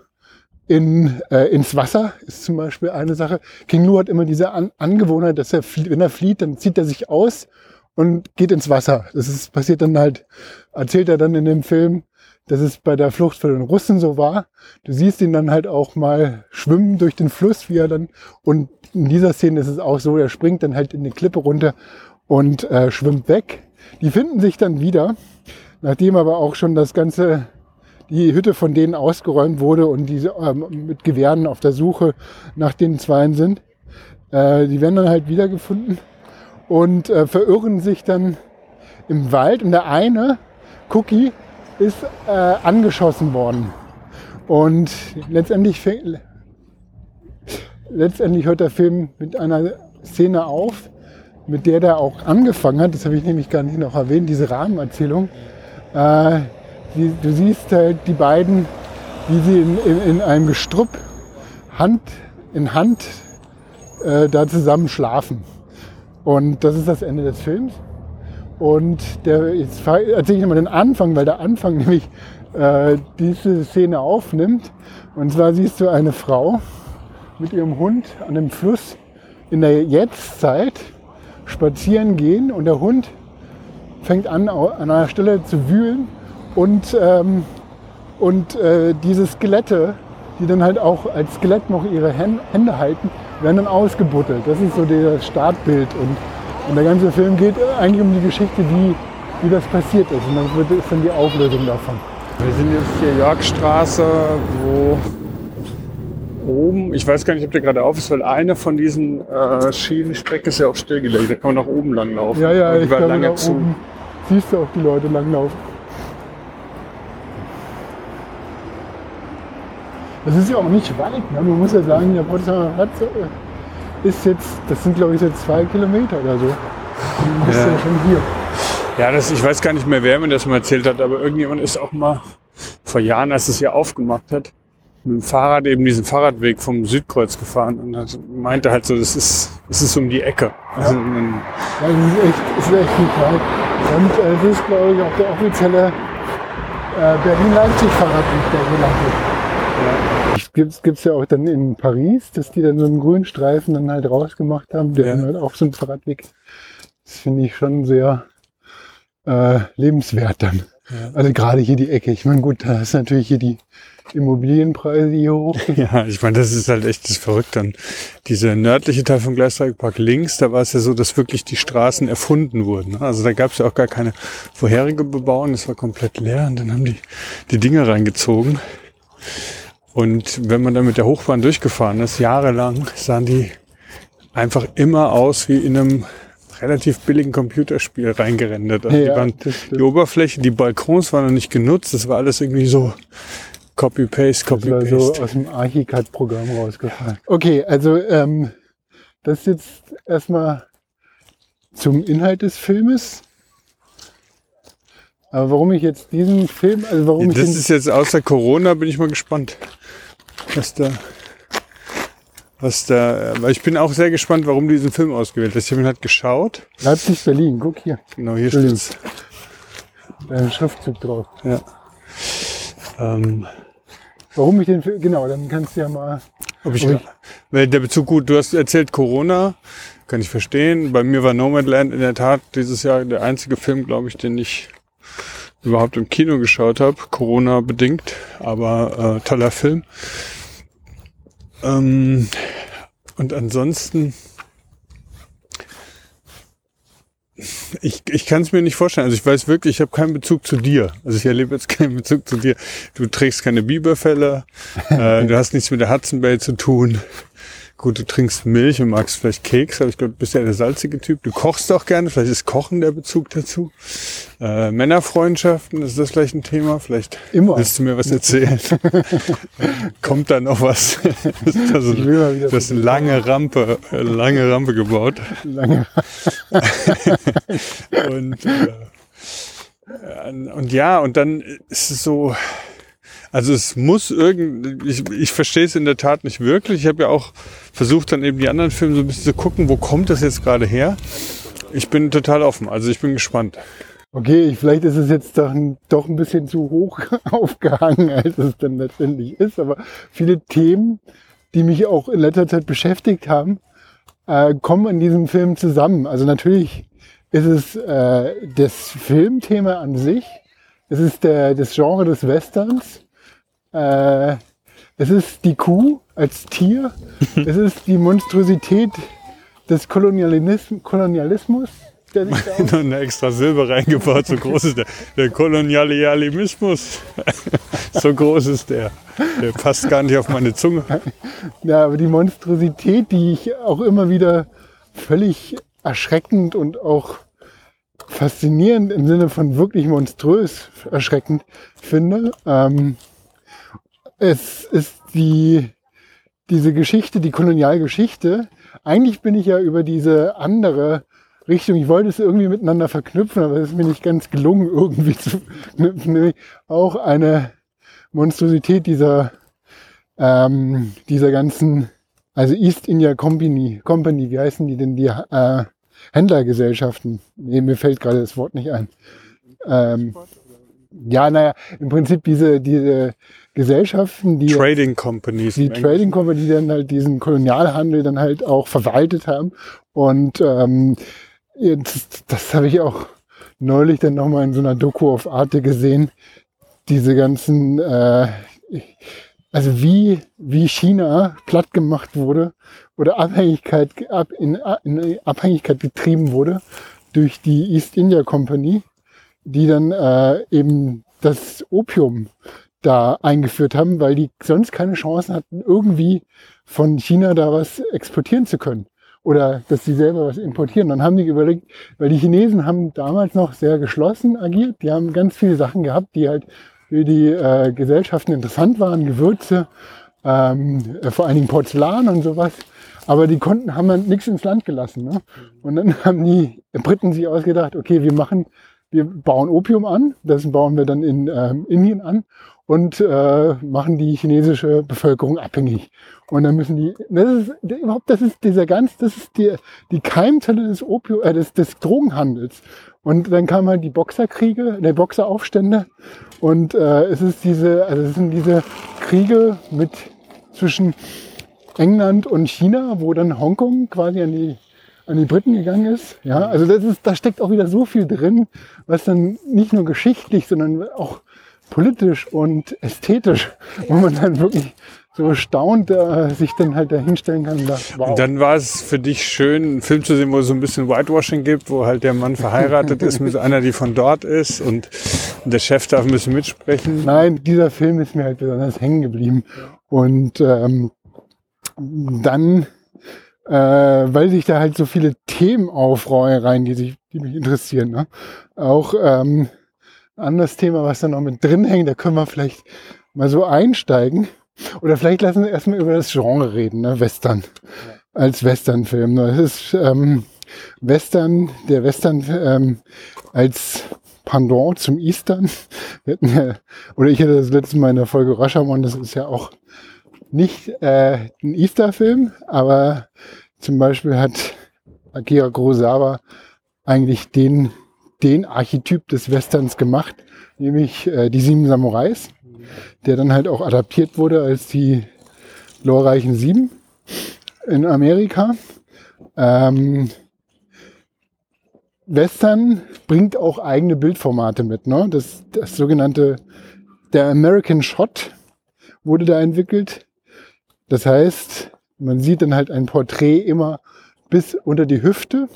in, äh, ins Wasser ist zum Beispiel eine Sache. King Lou hat immer diese An Angewohnheit, dass er, wenn er flieht, dann zieht er sich aus und geht ins Wasser. Das ist, passiert dann halt, erzählt er dann in dem Film, dass es bei der Flucht für den Russen so war. Du siehst ihn dann halt auch mal schwimmen durch den Fluss, wie er dann, und in dieser Szene ist es auch so, er springt dann halt in die Klippe runter und äh, schwimmt weg. Die finden sich dann wieder, nachdem aber auch schon das ganze, die Hütte von denen ausgeräumt wurde und diese ähm, mit Gewehren auf der Suche nach den Zweien sind. Äh, die werden dann halt wiedergefunden und äh, verirren sich dann im Wald. Und der eine, Cookie, ist äh, angeschossen worden. Und letztendlich, letztendlich hört der Film mit einer Szene auf, mit der der auch angefangen hat. Das habe ich nämlich gar nicht noch erwähnt, diese Rahmenerzählung. Äh, die, du siehst halt die beiden, wie sie in, in, in einem Gestrüpp Hand in Hand äh, da zusammen schlafen. Und das ist das Ende des Films. Und der, jetzt erzähle ich mal den Anfang, weil der Anfang nämlich äh, diese Szene aufnimmt. Und zwar siehst du eine Frau mit ihrem Hund an dem Fluss in der Jetztzeit spazieren gehen und der Hund fängt an, an einer Stelle zu wühlen und, ähm, und äh, diese Skelette, die dann halt auch als Skelett noch ihre Hän- Hände halten, werden dann ausgebuddelt. Das ist so das Startbild und, und der ganze Film geht eigentlich um die Geschichte, wie, wie das passiert ist und das ist dann die Auflösung davon. Wir sind jetzt hier Yorkstraße, wo oben, ich weiß gar nicht, ob der gerade auf ist, weil eine von diesen äh, Schienenstrecken ist ja auch stillgelegt. Da kann man nach oben lang laufen. Ja, ja, Und ich glaube, lange da zu. oben siehst du auch die Leute langlaufen. Das ist ja auch nicht weit. Ne? Man muss ja sagen, der Potsdamer Platz äh, ist jetzt, das sind glaube ich so zwei Kilometer oder so. Du bist ja. Ja. schon hier. Ja, das, ich weiß gar nicht mehr, wer mir das mal erzählt hat, aber irgendjemand ist auch mal vor Jahren, als es hier aufgemacht hat, mit dem Fahrrad eben diesen Fahrradweg vom Südkreuz gefahren und hat, meinte halt so, das ist, das ist um die Ecke. Also, man- Ja, das ist echt, das ist echt nicht weit. Und äh, das ist glaube ich auch der offizielle äh, Berlin-Leipzig-Fahrradweg, der hier ist. Gibt gibt's ja auch dann in Paris, dass die dann so einen grünen Streifen dann halt rausgemacht haben, der Ja. halt auch so ein Fahrradweg. Das finde ich schon sehr äh, lebenswert dann. Ja. Also gerade hier die Ecke. Ich meine, gut, da ist natürlich hier die Immobilienpreise hier hoch. Ja, ich meine, das ist halt echt das Verrückte. Und Diese nördliche Teil vom Gleisdreieckpark links, da war es ja so, dass wirklich die Straßen erfunden wurden. Also da gab es ja auch gar keine vorherige Bebauung, das war komplett leer und dann haben die die Dinge reingezogen. Und wenn man dann mit der Hochbahn durchgefahren ist, jahrelang, sahen die einfach immer aus wie in einem relativ billigen Computerspiel reingerendert. Also die, Ja, waren, das stimmt. die Oberfläche, die Balkons waren noch nicht genutzt, das war alles irgendwie so Copy-Paste, Copy-Paste. so aus dem Archicad-Programm rausgefallen. Okay, also ähm, das ist jetzt erstmal zum Inhalt des Filmes. Aber warum ich jetzt diesen Film, also warum ich Das ist jetzt außer Corona, bin ich mal gespannt, was da, was da, weil ich bin auch sehr gespannt, warum du diesen Film ausgewählt hast. Ich habe ihn halt geschaut. Leipzig, Berlin, guck hier, Genau, hier steht's. da ein Schriftzug drauf. Ja. Ähm, Warum ich den Film, genau, dann kannst du ja mal, ob ich, Ob ich- weil der Bezug gut, du hast erzählt Corona, kann ich verstehen. Bei mir war Nomadland in der Tat dieses Jahr der einzige Film, glaube ich, den ich überhaupt im Kino geschaut habe, Corona bedingt, aber äh, toller Film. Ähm, und ansonsten, ich, ich kann es mir nicht vorstellen. Also ich weiß wirklich, ich habe keinen Bezug zu dir. Also ich erlebe jetzt keinen Bezug zu dir. Du trägst keine Biberfälle, äh, du hast nichts mit der Hudson Bay zu tun. Gut, du trinkst Milch und magst vielleicht Keks, aber ich glaube, du bist ja der salzige Typ. Du kochst auch gerne, vielleicht ist Kochen der Bezug dazu. Äh, Männerfreundschaften, ist das vielleicht ein Thema? Vielleicht Immer. willst du mir was erzählen. Kommt da noch was? ist da so, Ich will mal wieder du hast eine lange Rampe, äh, lange Rampe gebaut. lange, Und, äh, und ja, und dann ist es so, also es muss irgend, ich, ich verstehe es in der Tat nicht wirklich. Ich habe ja auch versucht, dann eben die anderen Filme so ein bisschen zu gucken, wo kommt das jetzt gerade her. Ich bin total offen, also ich bin gespannt. okay, ich, vielleicht ist es jetzt doch ein, doch ein bisschen zu hoch aufgehangen, als es dann letztendlich ist, aber viele Themen, die mich auch in letzter Zeit beschäftigt haben, äh, kommen in diesem Film zusammen. Also natürlich ist es äh, das Filmthema an sich, es ist der, das Genre des Westerns, äh, es ist die Kuh als Tier, es ist die Monstrosität des Kolonialism Kolonialismus, der sich da Noch eine extra Silbe reingebaut, so groß ist der, der Kolonialismus. so groß ist der. Der passt gar nicht auf meine Zunge. Ja, aber die Monstrosität, die ich auch immer wieder völlig erschreckend und auch faszinierend im Sinne von wirklich monströs erschreckend finde, ähm, es ist die, diese Geschichte, die Kolonialgeschichte. Eigentlich bin ich ja über diese andere Richtung, ich wollte es irgendwie miteinander verknüpfen, aber es ist mir nicht ganz gelungen, irgendwie zu verknüpfen, nämlich auch eine Monstrosität dieser ähm, dieser ganzen, also East India Company, Company, wie heißen die denn, die äh, Händlergesellschaften? Nee, mir fällt gerade das Wort nicht ein. Ähm, ja, naja, im Prinzip diese, diese Gesellschaften, die Trading Companies. die Trading Company, die dann halt diesen Kolonialhandel dann halt auch verwaltet haben. Und ähm, jetzt, das habe ich auch neulich dann nochmal in so einer Doku auf Arte gesehen. Diese ganzen, äh, also wie, wie China platt gemacht wurde oder Abhängigkeit, ab, in, in Abhängigkeit getrieben wurde durch die East India Company, die dann äh, eben das Opium da eingeführt haben, weil die sonst keine Chancen hatten, irgendwie von China da was exportieren zu können. Oder dass sie selber was importieren. Dann haben die überlegt, weil die Chinesen haben damals noch sehr geschlossen agiert. Die haben ganz viele Sachen gehabt, die halt für die äh, Gesellschaften interessant waren. Gewürze, ähm, äh, vor allen Dingen Porzellan und sowas. Aber die konnten, haben dann nichts ins Land gelassen. Ne? Und dann haben die Briten sich ausgedacht, okay, wir machen, wir bauen Opium an. Das bauen wir dann in ähm, Indien an und äh, machen die chinesische Bevölkerung abhängig. Und dann müssen die, das ist überhaupt, das ist dieser ganz, das ist die, die Keimzelle des Opium, äh, des, des Drogenhandels. Und dann kamen halt die Boxerkriege, der Boxeraufstände. Und äh, es ist diese, also es sind diese Kriege mit zwischen England und China, wo dann Hongkong quasi an die an die Briten gegangen ist. Ja, also das ist, da steckt auch wieder so viel drin, was dann nicht nur geschichtlich, sondern auch politisch und ästhetisch, wo man dann wirklich so staunt, äh, sich dann halt da hinstellen kann. Und sagt, wow. Und dann war es für dich schön, einen Film zu sehen, wo es so ein bisschen Whitewashing gibt, wo halt der Mann verheiratet ist mit einer, die von dort ist und der Chef darf ein bisschen mitsprechen. Nein, dieser Film ist mir halt besonders hängen geblieben. Und ähm, dann, äh, weil sich da halt so viele Themen aufreihen, die, sich, die mich interessieren. Ne? Auch ähm, anderes Thema, was da noch mit drin hängt, da können wir vielleicht mal so einsteigen. Oder vielleicht lassen wir erstmal über das Genre reden, ne? Western. Ja. Als Westernfilm. Das ist ähm, Western, der Western ähm, als Pendant zum Eastern. Wir hatten ja, oder ich hatte das letzte Mal in der Folge Rashomon, das ist ja auch nicht äh, ein Easter-Film, aber zum Beispiel hat Akira Kurosawa eigentlich den den Archetyp des Westerns gemacht, nämlich äh, die Sieben Samurais, der dann halt auch adaptiert wurde als die glorreichen Sieben in Amerika. Ähm, Western bringt auch eigene Bildformate mit. Ne? Das, das sogenannte, der American Shot wurde da entwickelt. Das heißt, man sieht dann halt ein Porträt immer bis unter die Hüfte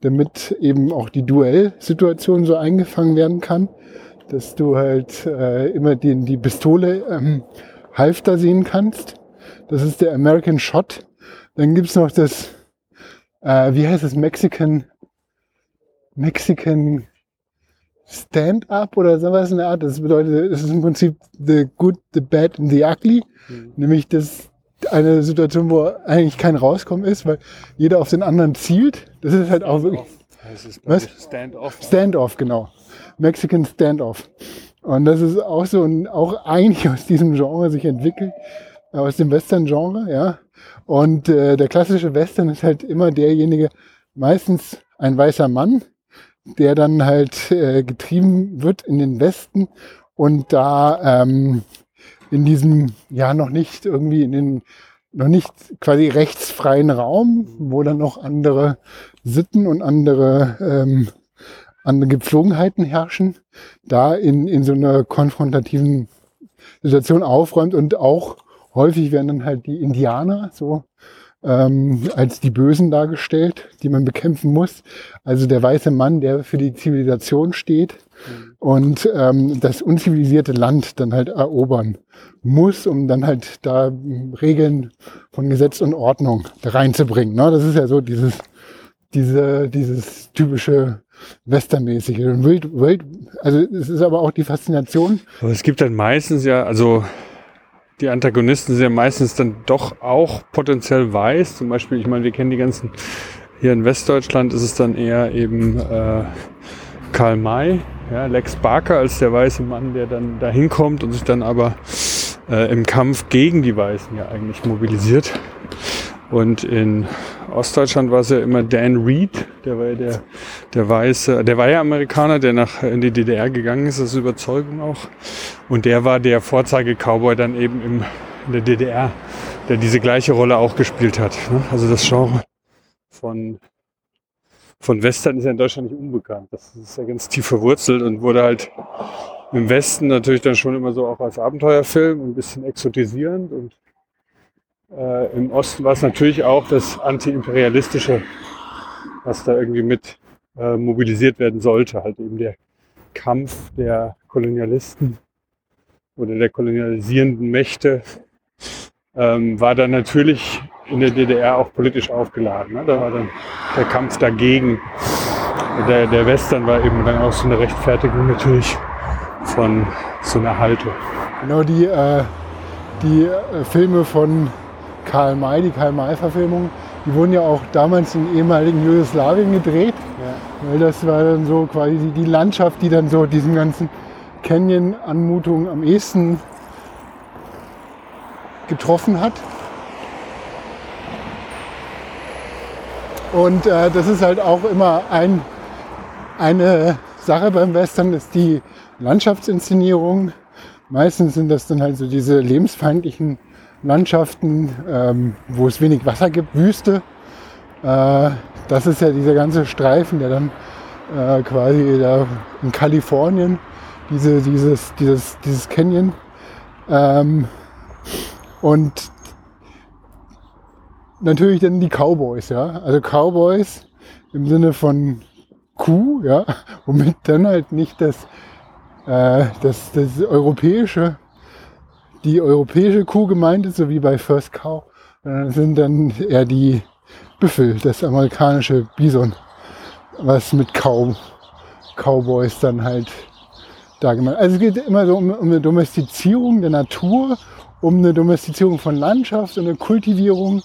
damit eben auch die Duellsituation so eingefangen werden kann, dass du halt äh, immer den, die Pistole ähm, Halfter sehen kannst. Das ist der American Shot. Dann gibt's noch das, äh, wie heißt das, Mexican, Mexican Stand-up oder sowas in der Art. Das bedeutet, es ist im Prinzip the good, the bad and the ugly. Mhm. Nämlich das, eine Situation, wo eigentlich kein Rauskommen ist, weil jeder auf den anderen zielt. Das ist halt auch wirklich. Was? Stand-off. Stand-off, genau. Mexican Stand-off. Und das ist auch so ein, auch eigentlich aus diesem Genre sich entwickelt, aus dem Western-Genre, ja. Und äh, der klassische Western ist halt immer derjenige, meistens ein weißer Mann, der dann halt äh, getrieben wird in den Westen und da ähm, in diesem, ja, noch nicht irgendwie in den, noch nicht quasi rechtsfreien Raum, wo dann noch andere Sitten und andere, ähm, andere Gepflogenheiten herrschen, da in, in so einer konfrontativen Situation aufräumt und auch häufig werden dann halt die Indianer so ähm, als die Bösen dargestellt, die man bekämpfen muss. Also der weiße Mann, der für die Zivilisation steht mhm. und ähm, das unzivilisierte Land dann halt erobern muss, um dann halt da Regeln von Gesetz und Ordnung reinzubringen. Ne? Das ist ja so dieses, diese, dieses typische Westernmäßige. Wild, wild, also es ist aber auch die Faszination. Aber es gibt dann meistens ja, also die Antagonisten sind ja meistens dann doch auch potenziell weiß. Zum Beispiel, ich meine, wir kennen die ganzen, hier in Westdeutschland ist es dann eher eben äh, Karl May, ja, Lex Barker als der weiße Mann, der dann da hinkommt und sich dann aber äh, im Kampf gegen die Weißen ja eigentlich mobilisiert. Und in Ostdeutschland war es ja immer Dan Reed, der war ja der, der Weiße, der war ja Amerikaner, der nach in die DDR gegangen ist, das ist Überzeugung auch. Und der war der Vorzeige-Cowboy dann eben im, in der DDR, der diese gleiche Rolle auch gespielt hat. Ne? Also das Genre von von Western ist ja in Deutschland nicht unbekannt. Das ist ja ganz tief verwurzelt und wurde halt im Westen natürlich dann schon immer so auch als Abenteuerfilm ein bisschen exotisierend und äh, im Osten war es natürlich auch das antiimperialistische, was da irgendwie mit äh, mobilisiert werden sollte, halt eben der Kampf der Kolonialisten oder der kolonialisierenden Mächte ähm, war dann natürlich in der DDR auch politisch aufgeladen. Ne? Da war dann der Kampf dagegen. Der, der Western war eben dann auch so eine Rechtfertigung natürlich von so einer Haltung. Genau, die, äh, die äh, Filme von Karl May, die Karl May-Verfilmung, die wurden ja auch damals in ehemaligen Jugoslawien gedreht. Ja. Weil das war dann so quasi die Landschaft, die dann so diesen ganzen Canyon-Anmutungen am ehesten getroffen hat. Und äh, das ist halt auch immer ein, eine Sache beim Western, ist die Landschaftsinszenierung. Meistens sind das dann halt so diese lebensfeindlichen Landschaften, ähm, wo es wenig Wasser gibt, Wüste. Äh, das ist ja dieser ganze Streifen, der dann äh, quasi da in Kalifornien, diese, dieses, dieses, dieses Canyon. Ähm, und natürlich dann die Cowboys, ja. Also Cowboys im Sinne von Kuh, ja, womit dann halt nicht das, äh, das, das europäische, die europäische Kuh gemeint ist, so wie bei First Cow, sondern sind dann eher die Büffel, das amerikanische Bison, was mit Cow, Cowboys dann halt da gemeint. Also es geht immer so um, um eine Domestizierung der Natur, um eine Domestizierung von Landschaft und eine Kultivierung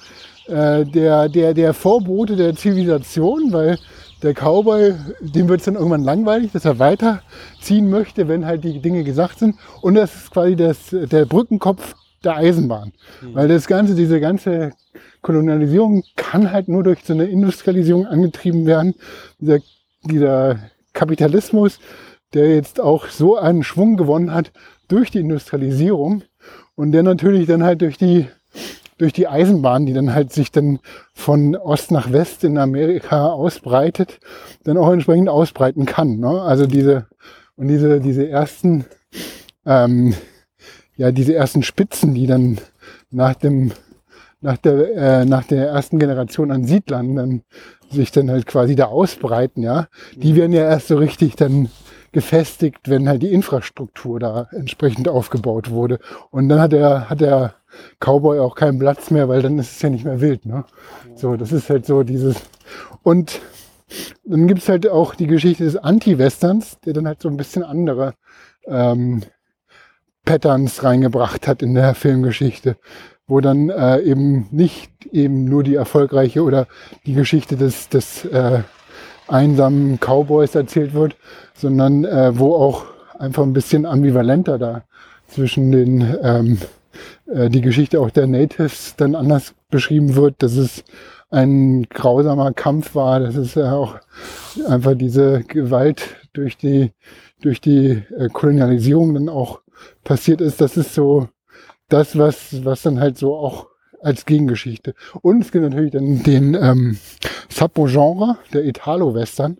äh, der, der, der Vorbote der Zivilisation, weil der Cowboy, dem wird es dann irgendwann langweilig, dass er weiterziehen möchte, wenn halt die Dinge gesagt sind. Und das ist quasi das, der Brückenkopf der Eisenbahn. Mhm. Weil das Ganze, diese ganze Kolonialisierung kann halt nur durch so eine Industrialisierung angetrieben werden. Dieser, dieser Kapitalismus, der jetzt auch so einen Schwung gewonnen hat durch die Industrialisierung und der natürlich dann halt durch die durch die Eisenbahn, die dann halt sich dann von Ost nach West in Amerika ausbreitet, dann auch entsprechend ausbreiten kann. Ne? Also diese und diese diese ersten ähm, ja diese ersten Spitzen, die dann nach dem nach der äh, nach der ersten Generation an Siedlern dann sich dann halt quasi da ausbreiten, ja, die werden ja erst so richtig dann gefestigt, wenn halt die Infrastruktur da entsprechend aufgebaut wurde. Und dann hat der, hat der Cowboy auch keinen Platz mehr, weil dann ist es ja nicht mehr wild. Ne? So, das ist halt so dieses. Und dann gibt's halt auch die Geschichte des Anti-Westerns, der dann halt so ein bisschen andere ähm, Patterns reingebracht hat in der Filmgeschichte, wo dann äh, eben nicht eben nur die erfolgreiche oder die Geschichte des, des äh, einsamen Cowboys erzählt wird, sondern äh, wo auch einfach ein bisschen ambivalenter da zwischen den ähm, äh, die Geschichte auch der Natives dann anders beschrieben wird, dass es ein grausamer Kampf war, dass es ja auch einfach diese Gewalt durch die durch die äh, Kolonialisierung dann auch passiert ist. Das ist so das, was was dann halt so auch als Gegengeschichte. Und es gibt natürlich dann den ähm, Subgenre, der Italo-Western,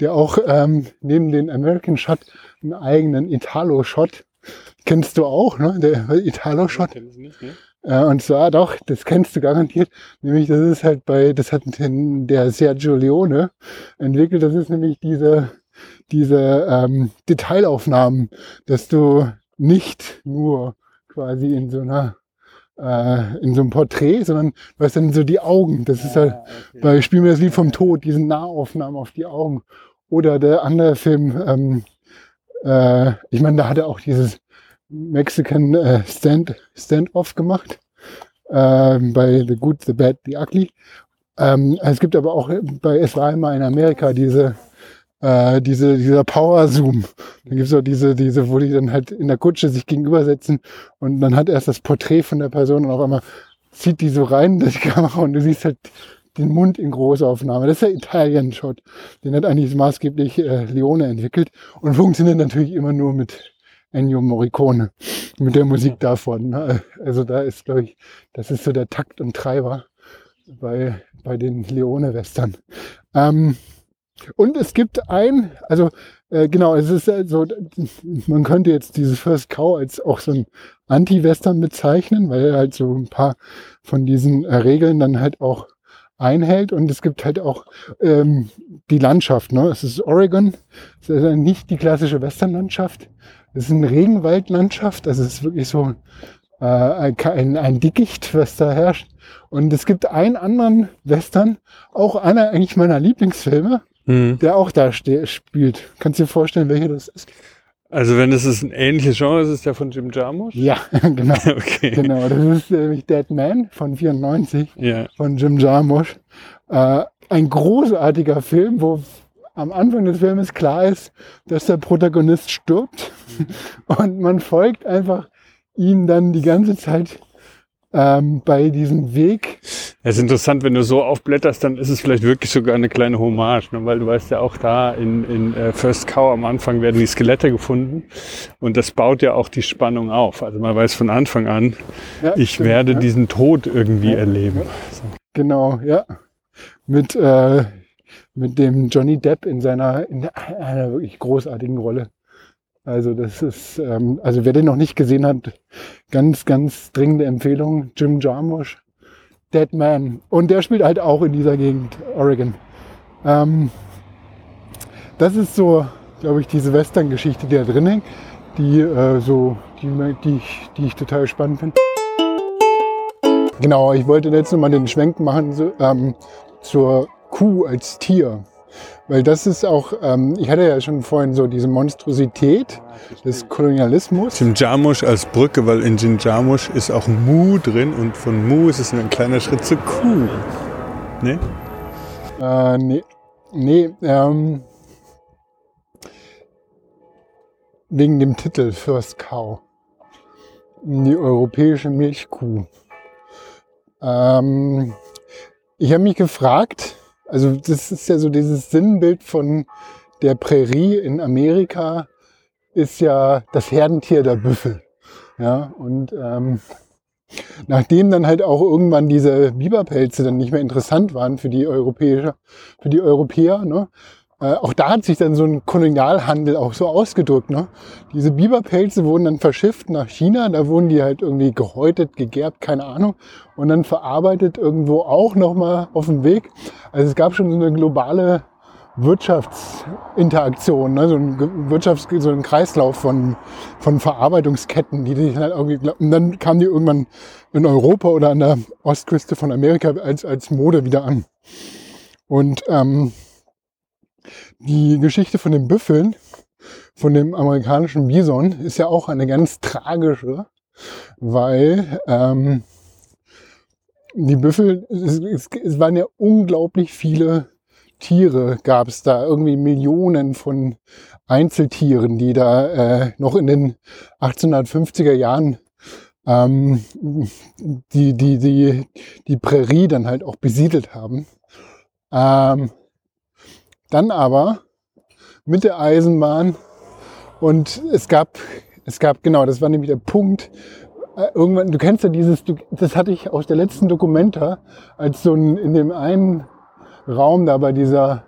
der auch ähm, neben den American Shot einen eigenen Italo-Shot kennst du auch, ne? Der Italo-Shot. Ne? Äh, und zwar doch, das kennst du garantiert. Nämlich, das ist halt bei, das hat der Sergio Leone entwickelt. Das ist nämlich diese, diese ähm, Detailaufnahmen, dass du nicht nur quasi in so einer äh, in so einem Porträt, sondern du hast dann so die Augen. Das ist halt okay. bei Spiel mir das Lied vom Tod, diese Nahaufnahmen auf die Augen. Oder der andere Film, ähm, äh, ich meine, da hat er auch dieses Mexican äh, Stand, Standoff gemacht. Äh, bei The Good, The Bad, The Ugly. Ähm, es gibt aber auch bei, es war in Amerika diese äh, diese, dieser Power-Zoom. Dann gibt's auch diese, diese, wo die dann halt in der Kutsche sich gegenübersetzen und dann hat erst das Porträt von der Person und auf einmal zieht die so rein, die Kamera, und du siehst halt den Mund in Großaufnahme. Das ist der Italian Shot. Den hat eigentlich maßgeblich äh, Leone entwickelt und funktioniert natürlich immer nur mit Ennio Morricone, mit der Musik davon. Ne? Also da ist, glaube ich, das ist so der Takt und Treiber bei, bei den Leone-Western. Ähm, Und es gibt ein, also äh, genau, es ist so, man könnte jetzt dieses First Cow als auch so ein Anti-Western bezeichnen, weil er halt so ein paar von diesen äh, Regeln dann halt auch einhält. Und es gibt halt auch ähm, die Landschaft. Ne? Es ist Oregon, es ist also nicht die klassische Westernlandschaft. Es ist eine Regenwaldlandschaft, also es ist wirklich so äh, ein, ein Dickicht, was da herrscht. Und es gibt einen anderen Western, auch einer eigentlich meiner Lieblingsfilme, Mhm. der auch da spielt. Kannst du dir vorstellen, welcher das ist? Also wenn es ist ein ähnliches Genre ist, ist der von Jim Jarmusch? Ja, genau. Okay. genau, das ist nämlich Dead Man von 94 Ja. von Jim Jarmusch. Äh, ein großartiger Film, wo am Anfang des Filmes klar ist, dass der Protagonist stirbt und man folgt einfach ihm dann die ganze Zeit ähm, bei diesem Weg. Es ist interessant, wenn du so aufblätterst, dann ist es vielleicht wirklich sogar eine kleine Hommage, ne? weil du weißt ja auch da in, in äh, First Cow am Anfang werden die Skelette gefunden und das baut ja auch die Spannung auf. Also man weiß von Anfang an, Ja, ich stimmt, werde ja. diesen Tod irgendwie Ja, erleben. Genau, ja. Mit, äh, mit dem Johnny Depp in seiner in einer wirklich großartigen Rolle. Also das ist, ähm, also wer den noch nicht gesehen hat, ganz, ganz dringende Empfehlung. Jim Jarmusch, Dead Man. Und der spielt halt auch in dieser Gegend, Oregon. Ähm, das ist so, glaube ich, diese Western-Geschichte, die da drin hängt, die äh, so, die, die, ich, die ich total spannend finde. Genau, ich wollte jetzt nochmal den Schwenk machen so, ähm, zur Kuh als Tier. Weil das ist auch, ähm, ich hatte ja schon vorhin so diese Monstrosität des Kolonialismus. Jim Jarmusch als Brücke, weil in Jim Jarmusch ist auch Mu drin und von Mu ist es ein kleiner Schritt zur Kuh. Ne? Äh, nee, nee ähm, wegen dem Titel First Cow. Die europäische Milchkuh. Ähm, ich habe mich gefragt, also das ist ja so dieses Sinnbild von der Prärie in Amerika, ist ja das Herdentier der Büffel. Ja, und ähm, nachdem dann halt auch irgendwann diese Biberpelze dann nicht mehr interessant waren für die Europäer, für die Europäer, ne, äh, auch da hat sich dann so ein Kolonialhandel auch so ausgedrückt. Ne? Diese Biberpelze wurden dann verschifft nach China, da wurden die halt irgendwie gehäutet, gegerbt, keine Ahnung, und dann verarbeitet irgendwo auch nochmal auf dem Weg. Also es gab schon so eine globale Wirtschaftsinteraktion, ne? so ein Wirtschafts so ein Kreislauf von, von Verarbeitungsketten, die sich halt irgendwie, und dann kamen die irgendwann in Europa oder an der Ostküste von Amerika als, als Mode wieder an. Und ähm, die Geschichte von den Büffeln, von dem amerikanischen Bison, ist ja auch eine ganz tragische, weil ähm, die Büffel, es, es, es waren ja unglaublich viele Tiere, gab es da irgendwie Millionen von Einzeltieren, die da äh, noch in den 1850er Jahren ähm, die, die, die, die Prärie dann halt auch besiedelt haben. Ähm, dann aber mit der Eisenbahn und es gab, es gab, genau, das war nämlich der Punkt, äh, irgendwann, du kennst ja dieses, das hatte ich aus der letzten Dokumenta, als so ein, in dem einen Raum da bei dieser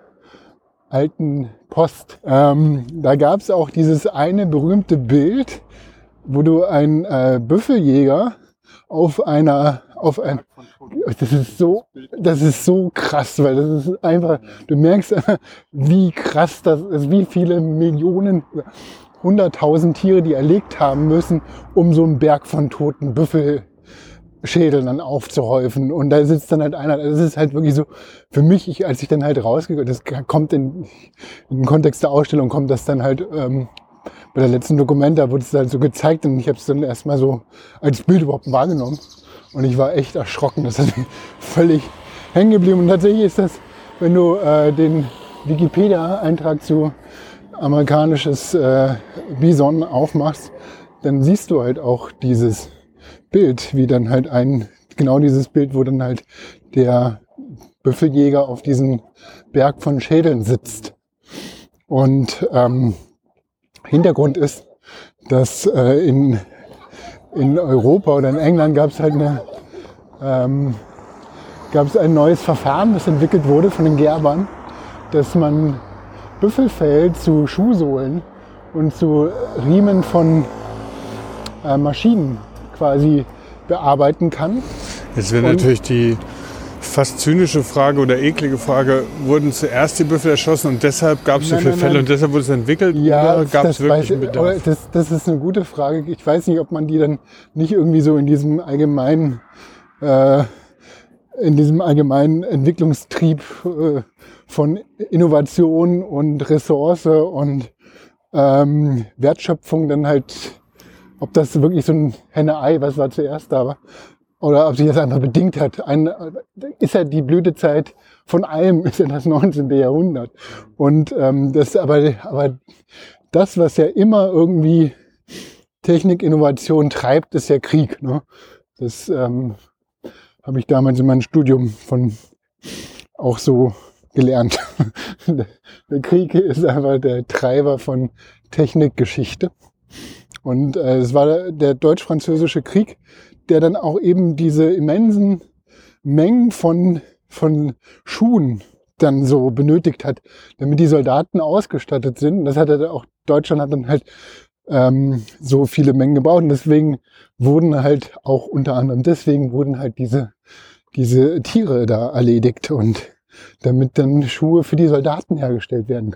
alten Post, ähm, da gab es auch dieses eine berühmte Bild, wo du einen äh, Büffeljäger auf einer, auf ein, das ist so, das ist so krass, weil das ist einfach, du merkst, wie krass das ist, wie viele Millionen, hunderttausend Tiere, die erlegt haben müssen, um so einen Berg von toten Büffelschädeln dann aufzuhäufen. Und da sitzt dann halt einer, das ist halt wirklich so, für mich, ich, als ich dann halt rausgegangen, das kommt in, den Kontext der Ausstellung, kommt das dann halt, ähm, bei der letzten Dokument, da wurde es halt so gezeigt und ich habe es dann erstmal so als Bild überhaupt wahrgenommen. Und ich war echt erschrocken. Das ist völlig hängen geblieben. Und tatsächlich ist das, wenn du äh, den Wikipedia-Eintrag zu amerikanisches äh, Bison aufmachst, dann siehst du halt auch dieses Bild, wie dann halt ein, genau dieses Bild, wo dann halt der Büffeljäger auf diesem Berg von Schädeln sitzt. Und ähm, Hintergrund ist, dass äh, in, in Europa oder in England gab es halt eine, ähm, gab es ein neues Verfahren, das entwickelt wurde von den Gerbern, dass man Büffelfell zu Schuhsohlen und zu Riemen von äh, Maschinen quasi bearbeiten kann. Jetzt wäre natürlich die fast zynische Frage oder eklige Frage, wurden zuerst die Büffel erschossen und deshalb gab es so viele Fälle und deshalb wurde es entwickelt Ja, oder gab es das, wirklich einen Bedarf? das, das ist eine gute Frage. Ich weiß nicht, ob man die dann nicht irgendwie so in diesem allgemeinen, äh, in diesem allgemeinen Entwicklungstrieb äh, von Innovation und Ressource und ähm, Wertschöpfung dann halt, ob das wirklich so ein Henne-Ei, was war zuerst da war, oder ob sich das einfach bedingt hat. Ein, ist ja die Blütezeit von allem, ist ja das 19. Jahrhundert. Und ähm, das aber, aber das, was ja immer irgendwie Technik, Innovation treibt, ist ja Krieg. Ne? Das ähm, habe ich damals in meinem Studium von auch so gelernt. der Krieg ist einfach der Treiber von Technikgeschichte. Und äh, es war der, deutsch-französische Krieg, der dann auch eben diese immensen Mengen von, von Schuhen dann so benötigt hat, damit die Soldaten ausgestattet sind. Und das hat er auch, Deutschland hat dann halt ähm, so viele Mengen gebaut. Und deswegen wurden halt auch unter anderem deswegen wurden halt diese, diese Tiere da erledigt und damit dann Schuhe für die Soldaten hergestellt werden.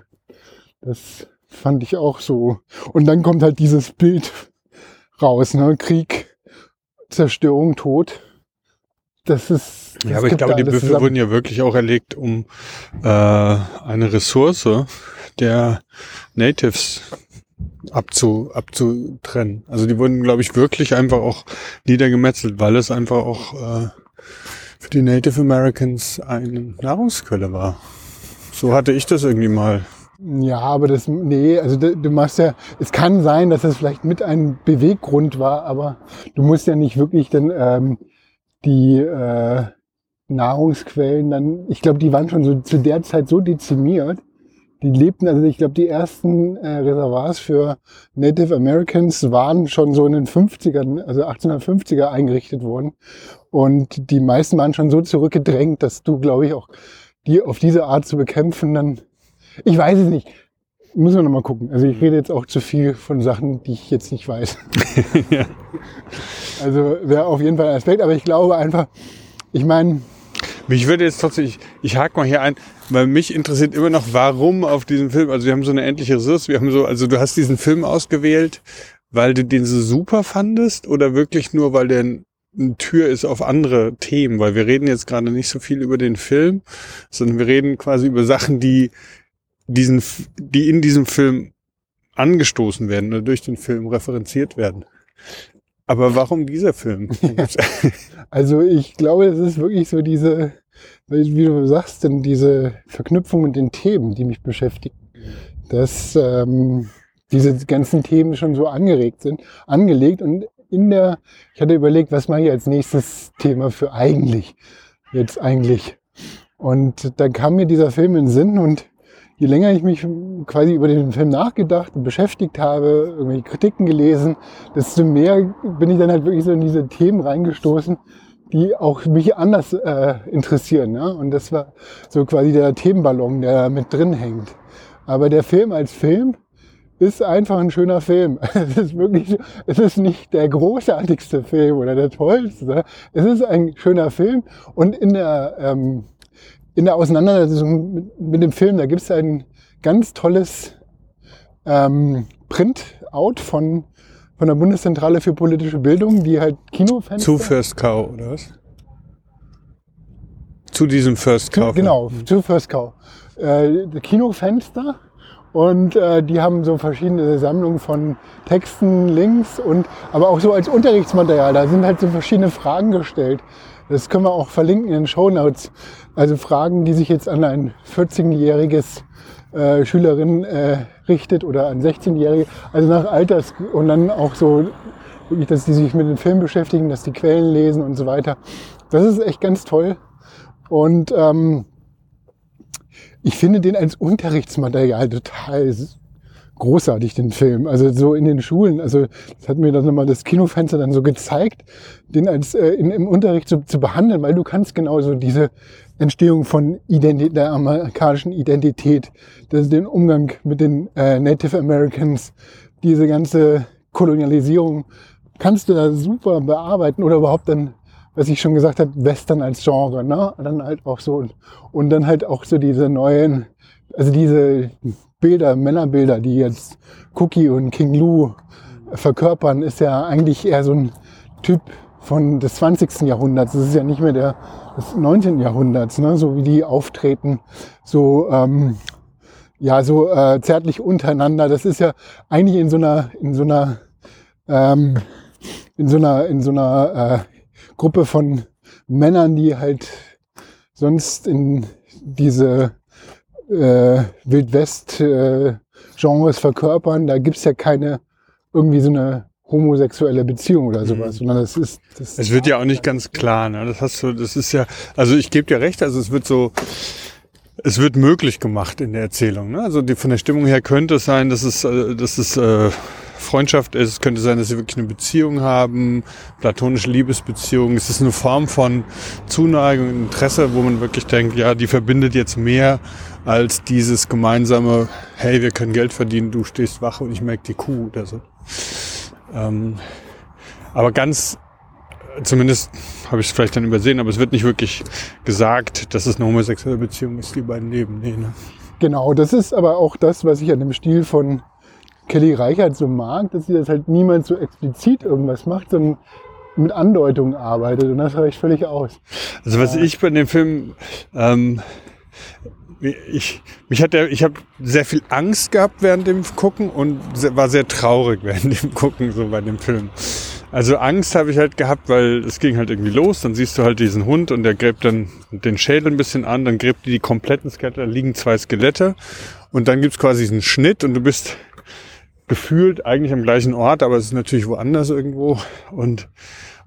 Das fand ich auch so. Und dann kommt halt dieses Bild raus, ne? Krieg, Zerstörung, Tod. Das ist. das Ja, aber ich glaube, die Büffel zusammen. wurden ja wirklich auch erlegt, um äh, eine Ressource der Natives abzu, abzutrennen. Also die wurden, glaube ich, wirklich einfach auch niedergemetzelt, weil es einfach auch äh, für die Native Americans eine Nahrungsquelle war. So hatte ich das irgendwie mal. Ja, aber das, nee, also du, du machst ja, es kann sein, dass es vielleicht mit ein Beweggrund war, aber du musst ja nicht wirklich dann ähm, die äh, Nahrungsquellen dann, ich glaube, die waren schon so zu der Zeit so dezimiert, die lebten, also ich glaube, die ersten äh, Reservoirs für Native Americans waren schon so in den 50ern, also 1850er eingerichtet worden. Und die meisten waren schon so zurückgedrängt, dass du, glaube ich, auch die auf diese Art zu bekämpfen, dann, ich weiß es nicht. Müssen wir nochmal gucken. Also ich rede jetzt auch zu viel von Sachen, die ich jetzt nicht weiß. Ja. Also wäre auf jeden Fall ein Aspekt, aber ich glaube einfach, ich meine, Mich würde jetzt trotzdem, ich, ich hake mal hier ein, weil mich interessiert immer noch, warum auf diesem Film, also wir haben so eine endliche Ressource, wir haben so, also du hast diesen Film ausgewählt, weil du den so super fandest oder wirklich nur, weil der ein- eine Tür ist auf andere Themen, weil wir reden jetzt gerade nicht so viel über den Film, sondern wir reden quasi über Sachen, die diesen, die in diesem Film angestoßen werden oder durch den Film referenziert werden. Aber warum dieser Film? also ich glaube, es ist wirklich so diese, wie du sagst, denn diese Verknüpfung mit den Themen, die mich beschäftigen, dass ähm, diese ganzen Themen schon so angeregt sind, angelegt und in der, ich hatte überlegt, was mache ich als nächstes Thema für eigentlich, jetzt eigentlich. Und dann kam mir dieser Film in den Sinn und je länger ich mich quasi über den Film nachgedacht und beschäftigt habe, irgendwelche Kritiken gelesen, desto mehr bin ich dann halt wirklich so in diese Themen reingestoßen, die auch mich anders äh, interessieren. Ne? Und das war so quasi der Themenballon, der mit drin hängt. Aber der Film als Film ist einfach ein schöner Film. Es ist wirklich, es ist nicht der großartigste Film oder der tollste. Es ist ein schöner Film und in der ähm, in der Auseinandersetzung mit, mit dem Film, da gibt es ein ganz tolles ähm, Print-out von, von der Bundeszentrale für politische Bildung, die halt Kinofans. Zu First Cow, oder was? Zu diesem First Cow. Genau, zu First Cow. Äh, Kinofenster. Und äh, die haben so verschiedene Sammlungen von Texten, Links und aber auch so als Unterrichtsmaterial. Da sind halt so verschiedene Fragen gestellt. Das können wir auch verlinken in den Show Notes. Also Fragen, die sich jetzt an ein 14-jähriges äh, Schülerin äh, richtet oder an 16-jährige. Also nach Alters und dann auch so dass die sich mit dem Film beschäftigen, dass die Quellen lesen und so weiter. Das ist echt ganz toll. Und ähm, ich finde den als Unterrichtsmaterial total großartig, den Film. Also so in den Schulen, also das hat mir dann nochmal das Kinofenster dann so gezeigt, den als äh, in, im Unterricht so, zu behandeln, weil du kannst genauso diese Entstehung von Identi der amerikanischen Identität, das den Umgang mit den äh, Native Americans, diese ganze Kolonialisierung, kannst du da super bearbeiten oder überhaupt dann, was ich schon gesagt habe, Western als Genre, ne? Dann halt auch so und dann halt auch so diese neuen, also diese Bilder, Männerbilder, die jetzt Cookie und King Lou verkörpern, ist ja eigentlich eher so ein Typ von des 20. Jahrhunderts. Das ist ja nicht mehr der des 19. Jahrhunderts, ne? so wie die auftreten, so ähm, ja so äh, zärtlich untereinander. Das ist ja eigentlich in so einer in so einer ähm, in so einer in so einer äh, Gruppe von Männern, die halt sonst in diese äh, Wildwest-Genres äh, verkörpern. Da gibt's ja keine irgendwie so eine homosexuelle Beziehung oder sowas, mhm. sondern das ist. Das es wird ja auch nicht ganz klar, ne? Das hast du, das ist ja, also ich gebe dir recht, also es wird so, es wird möglich gemacht in der Erzählung. Ne? Also die, von der Stimmung her könnte es sein, dass es, äh, dass es äh, Freundschaft ist, es könnte sein, dass sie wirklich eine Beziehung haben, platonische Liebesbeziehung. Es ist eine Form von Zuneigung, Interesse, wo man wirklich denkt, ja, die verbindet jetzt mehr als dieses gemeinsame, hey, wir können Geld verdienen, du stehst wach und ich merke die Kuh oder so. Ähm, aber ganz, zumindest habe ich es vielleicht dann übersehen, aber es wird nicht wirklich gesagt, dass es eine homosexuelle Beziehung ist, die beiden leben. Nee, ne? Genau, das ist aber auch das, was ich an dem Stil von Kelly Reichert so mag, dass sie das halt niemand so explizit irgendwas macht, sondern mit Andeutungen arbeitet und das reicht völlig aus. Also was ich bei dem Film ähm, ich, mich hat der, ich habe sehr viel Angst gehabt während dem Gucken und war sehr traurig während dem Gucken, so bei dem Film. Also Angst habe ich halt gehabt, weil es ging halt irgendwie los. Dann siehst du halt diesen Hund und der gräbt dann den Schädel ein bisschen an, dann gräbt die die kompletten Skelette, da liegen zwei Skelette und dann gibt's quasi diesen Schnitt und du bist gefühlt eigentlich am gleichen Ort, aber es ist natürlich woanders irgendwo und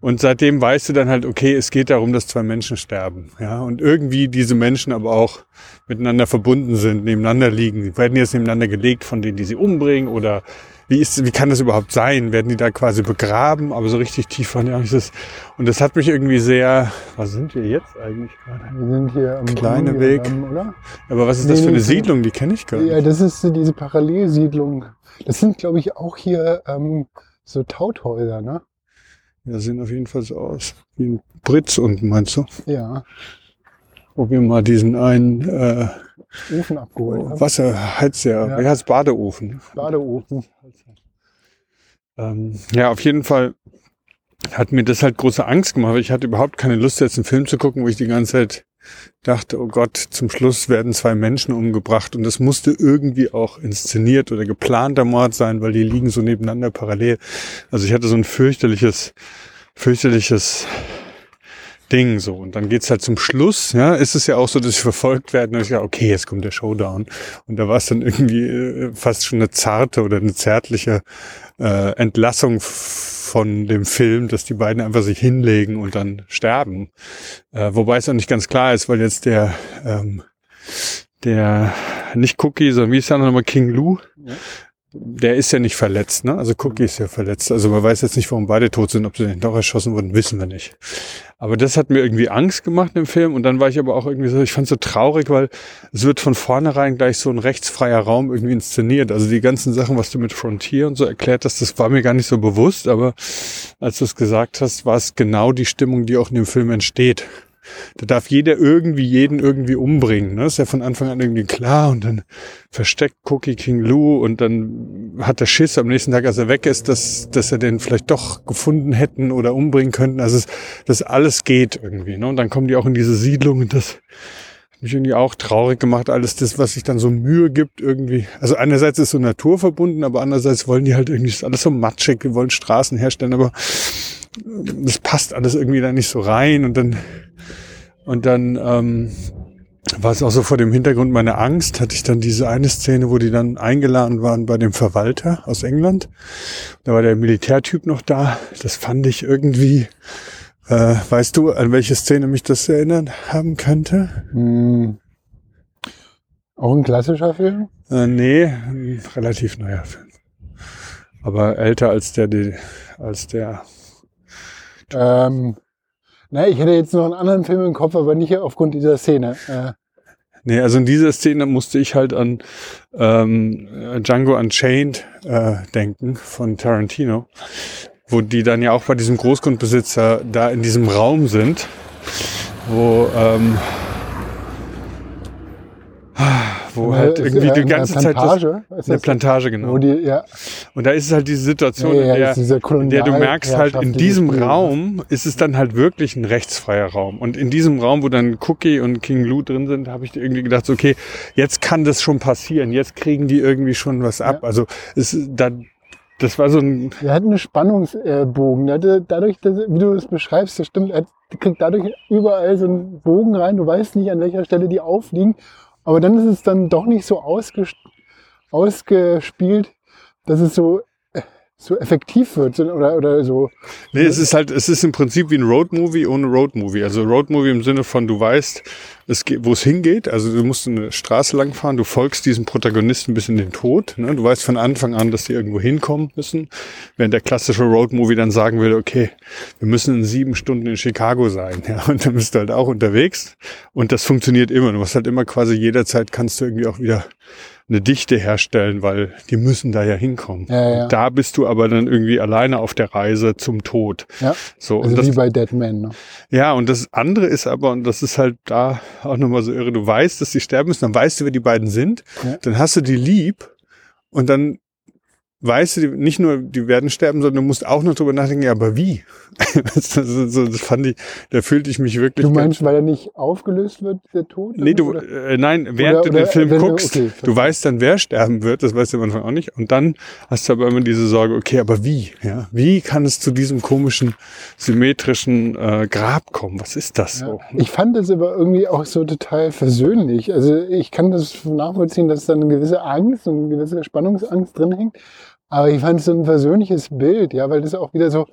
und seitdem weißt du dann halt, okay, es geht darum, dass zwei Menschen sterben. Ja, und irgendwie diese Menschen aber auch miteinander verbunden sind, nebeneinander liegen. Werden die jetzt nebeneinander gelegt von denen, die sie umbringen? Oder wie ist, wie kann das überhaupt sein? Werden die da quasi begraben? Aber so richtig tief waren ja nicht das. Und das hat mich irgendwie sehr, was sind wir jetzt eigentlich gerade? Wir sind hier am Kleine Weg. oder? Aber was ist nee, das für eine Siedlung? Die kenne ich gar nicht. Ja, das ist diese Parallelsiedlung. Das sind, glaube ich, auch hier ähm, so Tauthäuser, ne? Ja, sehen auf jeden Fall so aus. Wie ein Britz unten, meinst du? Ja. Wo wir mal diesen einen äh, Ofen abgeholt haben. Wasserheizer, ja. wie heißt Badeofen? Badeofen. Ähm, ja, auf jeden Fall hat mir das halt große Angst gemacht. Ich hatte überhaupt keine Lust, jetzt einen Film zu gucken, wo ich die ganze Zeit dachte, oh Gott, zum Schluss werden zwei Menschen umgebracht und das musste irgendwie auch inszeniert oder geplanter Mord sein, weil die liegen so nebeneinander parallel. Also ich hatte so ein fürchterliches, fürchterliches Ding so. Und dann geht's halt zum Schluss, ja, ist es ja auch so, dass ich verfolgt werde und ich ja, okay, jetzt kommt der Showdown. Und da war es dann irgendwie äh, fast schon eine zarte oder eine zärtliche äh, Entlassung von dem Film, dass die beiden einfach sich hinlegen und dann sterben. Äh, wobei es auch nicht ganz klar ist, weil jetzt der, ähm, der, nicht Cookie, sondern wie ist der nochmal, King Lou, ja der ist ja nicht verletzt, ne? Also Cookie ist ja verletzt. Also man weiß jetzt nicht, warum beide tot sind. Ob sie denn doch erschossen wurden, wissen wir nicht. Aber das hat mir irgendwie Angst gemacht im Film. Und dann war ich aber auch irgendwie so, ich fand es so traurig, weil es wird von vornherein gleich so ein rechtsfreier Raum irgendwie inszeniert. Also die ganzen Sachen, was du mit Frontier und so erklärt hast, das war mir gar nicht so bewusst. Aber als du es gesagt hast, war es genau die Stimmung, die auch in dem Film entsteht. Da darf jeder irgendwie jeden irgendwie umbringen. Ne? ist ja von Anfang an irgendwie klar und dann versteckt Cookie King Lou und dann hat der Schiss am nächsten Tag, als er weg ist, dass, dass er den vielleicht doch gefunden hätten oder umbringen könnten. Also es, das alles geht irgendwie. Ne? Und dann kommen die auch in diese Siedlung und das hat mich irgendwie auch traurig gemacht, alles das, was sich dann so Mühe gibt irgendwie. Also einerseits ist so naturverbunden, aber andererseits wollen die halt irgendwie alles so matschig, die wollen Straßen herstellen, aber das passt alles irgendwie da nicht so rein und dann und dann ähm, war es auch so vor dem Hintergrund meiner Angst, hatte ich dann diese eine Szene, wo die dann eingeladen waren bei dem Verwalter aus England. Da war der Militärtyp noch da. Das fand ich irgendwie, äh, weißt du, an welche Szene mich das erinnern haben könnte? Hm. Auch ein klassischer Film? Äh, nee, ein relativ neuer Film. Aber älter als der, die, als der. Ähm, Na, ich hätte jetzt noch einen anderen Film im Kopf, aber nicht aufgrund dieser Szene. Äh, Nee, also in dieser Szene musste ich halt an ähm, Django Unchained äh, denken von Tarantino, wo die dann ja auch bei diesem Großgrundbesitzer da in diesem Raum sind, wo ähm, wo Eine- halt irgendwie äh, die eine ganze Zeit das, Plantage? Ist eine das- Plantage genau. Wo die, ja, Und da ist es halt diese Situation, Ja, ja, in, der, das in der du merkst halt, in diesem ne? Raum ist es dann halt wirklich ein rechtsfreier Raum. Und in diesem Raum, wo dann Cookie und King Lou drin sind, habe ich irgendwie gedacht, okay, jetzt kann das schon passieren. Jetzt kriegen die irgendwie schon was ab. Ja. Also es da, das war so ein, Der hat einen Spannungsbogen. Der hatte dadurch, dass, wie du das beschreibst, das stimmt, er kriegt dadurch überall so einen Bogen rein. Du weißt nicht, an welcher Stelle die aufliegen. Aber dann ist es dann doch nicht so ausges ausgespielt, dass es so, so effektiv wird oder, oder so. nee, es ist halt, es ist im Prinzip wie ein Roadmovie ohne Roadmovie. Also Roadmovie im Sinne von, du weißt, es geht, wo es hingeht. Also du musst eine Straße lang fahren, du folgst diesem Protagonisten bis in den Tod. Ne? Du weißt von Anfang an, dass die irgendwo hinkommen müssen. Während der klassische Roadmovie dann sagen würde, okay, wir müssen in sieben Stunden in Chicago sein. Ja? Und dann bist du halt auch unterwegs. Und das funktioniert immer. Du hast halt immer quasi jederzeit kannst du irgendwie auch wieder eine Dichte herstellen, weil die müssen da ja hinkommen. Ja, ja. Da bist du aber dann irgendwie alleine auf der Reise zum Tod. Ja, So, also und das, wie bei Dead Man. Ne? ja, und das andere ist aber, und das ist halt da auch nochmal so irre, du weißt, dass die sterben müssen, dann weißt du, wer die beiden sind, Ja. dann hast du die lieb und dann weißt du, nicht nur, die werden sterben, sondern du musst auch noch drüber nachdenken, ja, aber wie? das, das, das, das fand ich, da fühlte ich mich wirklich. Du meinst, weil er nicht aufgelöst wird, der Tod? Nee, du, äh, nein, während Oder- du den oder Film guckst, okay, du weißt dann, wer sterben wird, das weißt du am Anfang auch nicht. Und dann hast du aber immer diese Sorge, okay, aber wie? Ja, wie kann es zu diesem komischen, symmetrischen äh, Grab kommen? Was ist das Ja. so? Ich fand es aber irgendwie auch so total versöhnlich. Also ich kann das nachvollziehen, dass da eine gewisse Angst und eine gewisse Spannungsangst drin hängt. Aber ich fand es so ein versöhnliches Bild, ja, weil das auch wieder so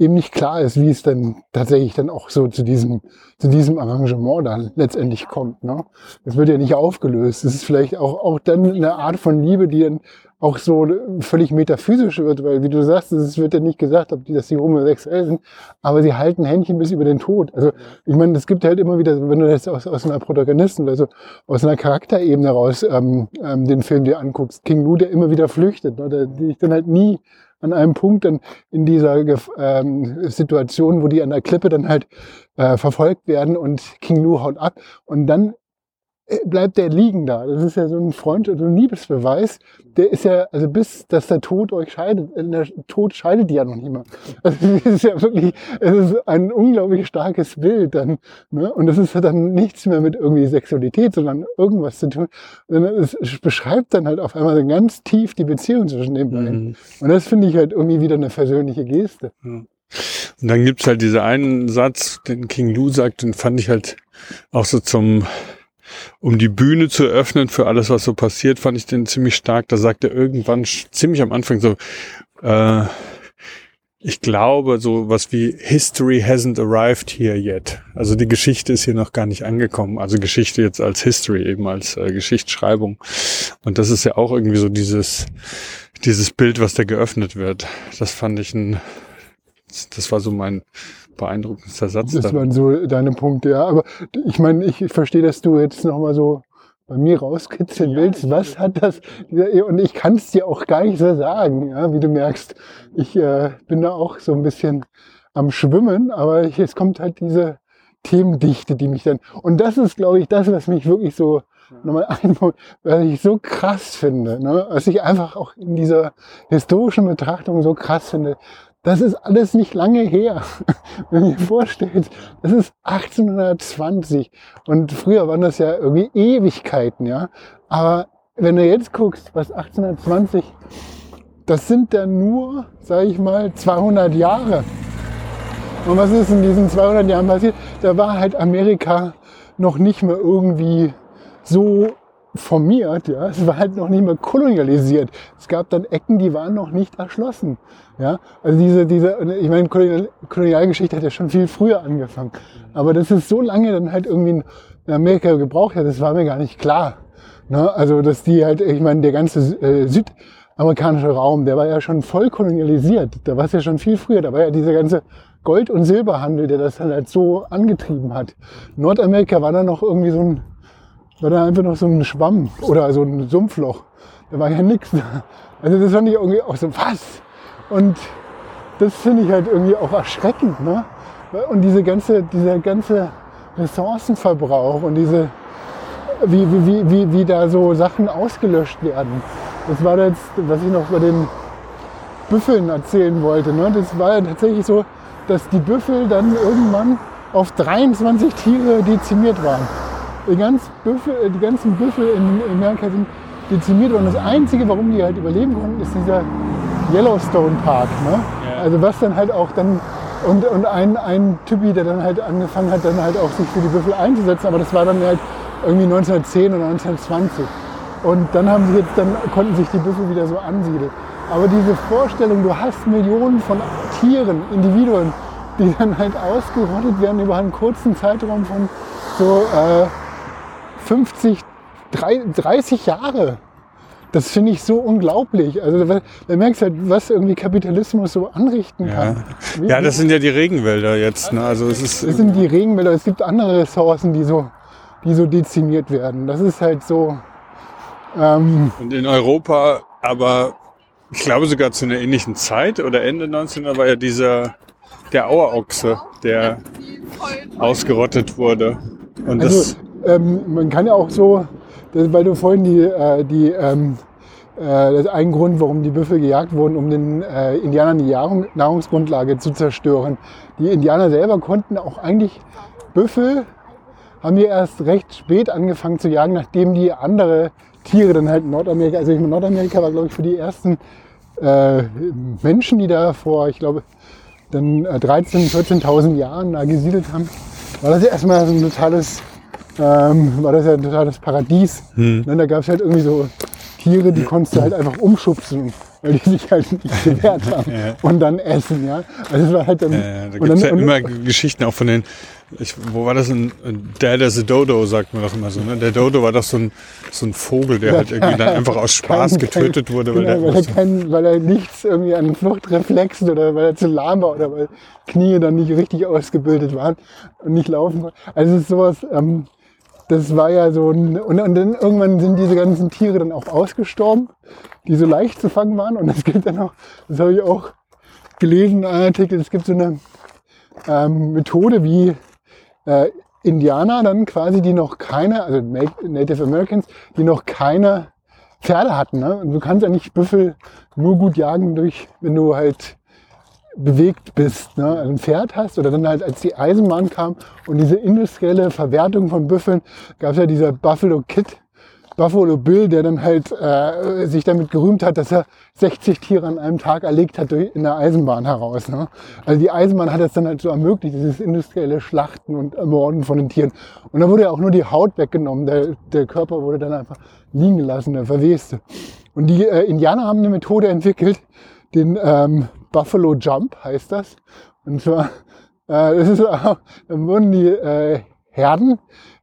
eben nicht klar ist, wie es dann tatsächlich dann auch so zu diesem, zu diesem Arrangement dann letztendlich kommt. Ne? Es wird ja nicht aufgelöst. Es ist vielleicht auch, auch dann eine Art von Liebe, die dann auch so völlig metaphysisch wird, weil wie du sagst, es wird ja nicht gesagt, ob die, dass die homosexuell sind, aber sie halten Händchen bis über den Tod. Also ich meine, es gibt halt immer wieder, wenn du das aus, aus einer Protagonisten, also aus einer Charakterebene raus ähm, ähm, den Film dir anguckst, King Lou, der immer wieder flüchtet, ne, der, die ich dann halt nie an einem Punkt dann in dieser ähm, Situation, wo die an der Klippe dann halt äh, verfolgt werden und King Lou haut ab und dann bleibt der liegen da. Das ist ja so ein Freund, so ein Liebesbeweis. Der ist ja, also bis, dass der Tod euch scheidet, äh, der Tod scheidet die ja noch nicht mal. Also es ist ja wirklich, es ist ein unglaublich starkes Bild dann. Ne? Und es ist ja dann nichts mehr mit irgendwie Sexualität, sondern irgendwas zu tun. Sondern es beschreibt dann halt auf einmal ganz tief die Beziehung zwischen den beiden. Mhm. Und das finde ich halt irgendwie wieder eine versöhnliche Geste. Und dann gibt's halt diese einen Satz, den King Lou sagt, den fand ich halt auch so zum, um die Bühne zu öffnen für alles, was so passiert, fand ich den ziemlich stark. Da sagt er irgendwann ziemlich am Anfang so, äh, ich glaube, so was wie History hasn't arrived here yet. Also die Geschichte ist hier noch gar nicht angekommen. Also Geschichte jetzt als History, eben als äh, Geschichtsschreibung. Und das ist ja auch irgendwie so dieses, dieses Bild, was da geöffnet wird. Das fand ich ein, das war so mein beeindruckendster Satz. Das dann. waren so deine Punkte, ja. Aber ich meine, ich verstehe, dass du jetzt nochmal so bei mir rauskitzeln willst. Was hat das? dieser- Und ich kann es dir auch gar nicht so sagen, ja, wie du merkst. Ich äh, bin da auch so ein bisschen am Schwimmen, aber ich, es kommt halt diese Themendichte, die mich dann. Und das ist, glaube ich, das, was mich wirklich so nochmal ein Punkt, was ich so krass finde, ne? was ich einfach auch in dieser historischen Betrachtung so krass finde. Das ist alles nicht lange her. Wenn ihr vorstellt, das ist 1820 und früher waren das ja irgendwie Ewigkeiten, ja. Aber wenn du jetzt guckst, was 1820, das sind dann nur, sage ich mal, 200 Jahre. Und was ist in diesen 200 Jahren passiert? Da war halt Amerika noch nicht mehr irgendwie so formiert, ja. Es war halt noch nicht mehr kolonialisiert. Es gab dann Ecken, die waren noch nicht erschlossen, ja. Also diese, diese, ich meine, Kolonial, Kolonialgeschichte hat ja schon viel früher angefangen. Aber dass es so lange dann halt irgendwie in Amerika gebraucht hat, das war mir gar nicht klar. Ne? Also, dass die halt, ich meine, der ganze äh, amerikanische Raum, der war ja schon voll kolonialisiert. Da war es ja schon viel früher. Da war ja dieser ganze Gold- und Silberhandel, der das dann halt so angetrieben hat. Nordamerika war da noch irgendwie so ein, war da einfach noch so ein Schwamm oder so ein Sumpfloch. Da war ja nichts. Also das fand ich irgendwie auch so, was? Und das finde ich halt irgendwie auch erschreckend. Ne? Und diese ganze, dieser ganze Ressourcenverbrauch und diese, wie, wie, wie, wie, wie da so Sachen ausgelöscht werden. Das war jetzt, was ich noch bei den Büffeln erzählen wollte. Ne? Das war ja tatsächlich so, dass die Büffel dann irgendwann auf 23 Tiere dezimiert waren. Die, ganz Büffel, die ganzen Büffel in Amerika sind dezimiert worden. Das Einzige, warum die halt überleben konnten, ist dieser Yellowstone Park. Ne? Ja. Also was dann halt auch dann und, und ein, ein Typi, der dann halt angefangen hat, dann halt auch sich für die Büffel einzusetzen, aber das war dann halt irgendwie 1910 oder 1920. Und dann haben sie jetzt, dann konnten sich die Büffel wieder so ansiedeln. Aber diese Vorstellung, du hast Millionen von Tieren, Individuen, die dann halt ausgerottet werden über einen kurzen Zeitraum von so äh, 50, 30 Jahre. Das finde ich so unglaublich. Also da, merkst du halt, was irgendwie Kapitalismus so anrichten Ja. kann. Wie- ja, das sind ja die Regenwälder jetzt. Ne? Also es ist das sind die Regenwälder. Es gibt andere Ressourcen, die so, die so dezimiert werden. Das ist halt so. Ähm, und in Europa, aber ich glaube sogar zu einer ähnlichen Zeit oder Ende 19er war ja dieser der Auerochse, der ausgerottet wurde. Und das also, ähm, man kann ja auch so, das, weil du vorhin die, äh, die ähm, äh, das ist ein Grund, warum die Büffel gejagt wurden, um den äh, Indianern die Nahrung, Nahrungsgrundlage zu zerstören. Die Indianer selber konnten auch eigentlich Büffel haben die erst recht spät angefangen zu jagen, nachdem die andere Tiere dann halt in Nordamerika, also ich meine, Nordamerika war glaube ich für die ersten äh, Menschen, die da vor, ich glaube, dann äh, 13.000, 14.000 Jahren da gesiedelt haben, war das ja erstmal so ein totales, ähm, war das ja ein totales Paradies. Ne, da gab es halt irgendwie so Tiere, die konntest du halt einfach umschubsen, weil die sich halt nicht gewehrt haben Ja. und dann essen, ja. Also es war halt dann, äh, da gibt es ja immer Geschichten auch von den, ich, wo war das? Ein, Dad as a Dodo, sagt man doch immer so. Ne? Der Dodo war doch so ein, so ein Vogel, der halt irgendwie dann einfach aus Spaß kein- getötet kein- wurde. Weil genau, der weil, er kein, weil er nichts irgendwie an Fluchtreflexen oder weil er zu lahm war oder weil Knie dann nicht richtig ausgebildet waren und nicht laufen konnte. Also es ist sowas, ähm, das war ja so ein, und, und dann irgendwann sind diese ganzen Tiere dann auch ausgestorben, die so leicht zu fangen waren. Und es gibt dann noch, das habe ich auch gelesen in einem Artikel, es gibt so eine ähm, Methode, wie äh, Indianer dann quasi, die noch keine, also Native Americans, die noch keine Pferde hatten. Ne? Und du kannst eigentlich Büffel nur gut jagen, durch, wenn du halt bewegt bist, ne? ein Pferd hast oder dann halt als die Eisenbahn kam und diese industrielle Verwertung von Büffeln, gab es ja dieser Buffalo Kid, Buffalo Bill, der dann halt äh, sich damit gerühmt hat, dass er 60 Tiere an einem Tag erlegt hat durch, in der Eisenbahn heraus. Ne? Also die Eisenbahn hat es dann halt so ermöglicht, dieses industrielle Schlachten und Ermorden von den Tieren. Und dann wurde ja auch nur die Haut weggenommen, der, der Körper wurde dann einfach liegen gelassen, der verweste. Und die äh, Indianer haben eine Methode entwickelt, den ähm, Buffalo Jump heißt das. Und zwar, äh, das ist auch, dann wurden die äh, Herden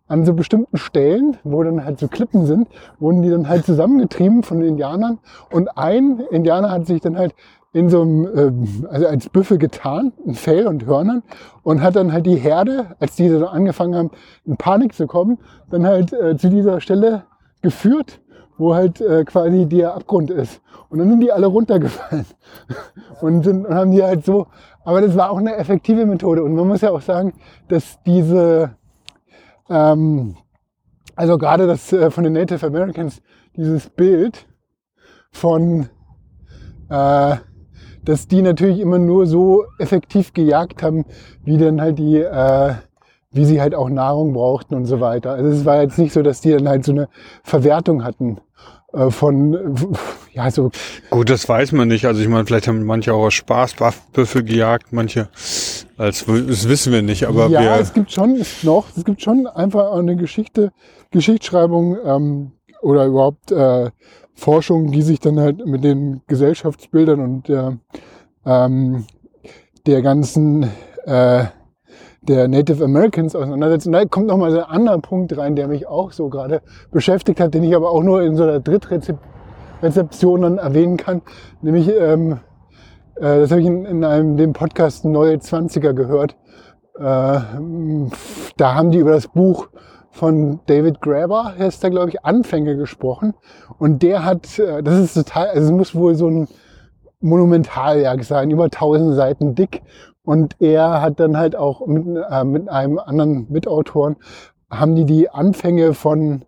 an so bestimmten Stellen, wo dann halt so Klippen sind, wurden die dann halt zusammengetrieben von den Indianern. Und ein Indianer hat sich dann halt in so einem, ähm, also als Büffel getan, in Fell und Hörnern, und hat dann halt die Herde, als die so angefangen haben, in Panik zu kommen, dann halt äh, zu dieser Stelle geführt, wo halt äh, quasi der Abgrund ist. Und dann sind die alle runtergefallen und, sind, und haben die halt so, aber das war auch eine effektive Methode. Und man muss ja auch sagen, dass diese, ähm, also gerade das äh, von den Native Americans, dieses Bild von, äh, dass die natürlich immer nur so effektiv gejagt haben, wie dann halt die, äh, wie sie halt auch Nahrung brauchten und so weiter. Also es war jetzt nicht so, dass die dann halt so eine Verwertung hatten äh, von, ja, so Gut, das weiß man nicht. Also ich meine, vielleicht haben manche auch aus Spaß Büffel gejagt, manche als das wissen wir nicht, aber ja, wir es gibt schon noch, es gibt schon einfach eine Geschichte, Geschichtsschreibung ähm, oder überhaupt äh, Forschung, die sich dann halt mit den Gesellschaftsbildern und der, ähm, der ganzen äh, der Native Americans auseinandersetzen. Da kommt noch mal so ein anderer Punkt rein, der mich auch so gerade beschäftigt hat, den ich aber auch nur in so einer Drittrezep Rezeption dann erwähnen kann. Nämlich, ähm, äh, das habe ich in, in einem dem Podcast Neue 20er gehört. Äh, da haben die über das Buch von David Graeber, heißt da glaube ich, Anfänge gesprochen. Und der hat, äh, das ist total, also es muss wohl so ein Monumentalwerk sein, über tausend Seiten dick. Und er hat dann halt auch mit, äh, mit einem anderen Mitautoren, haben die die Anfänge von,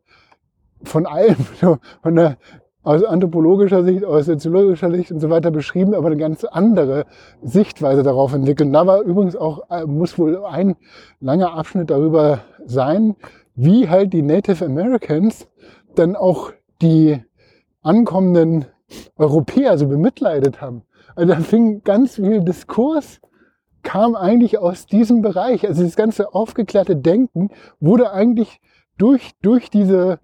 von allem, von der, aus anthropologischer Sicht, aus soziologischer Sicht und so weiter beschrieben, aber eine ganz andere Sichtweise darauf entwickelt. Und da war übrigens auch, äh, muss wohl ein langer Abschnitt darüber sein, wie halt die Native Americans dann auch die ankommenden Europäer so bemitleidet haben. Also da fing ganz viel Diskurs, kam eigentlich aus diesem Bereich. Also das ganze aufgeklärte Denken wurde eigentlich durch, durch diese,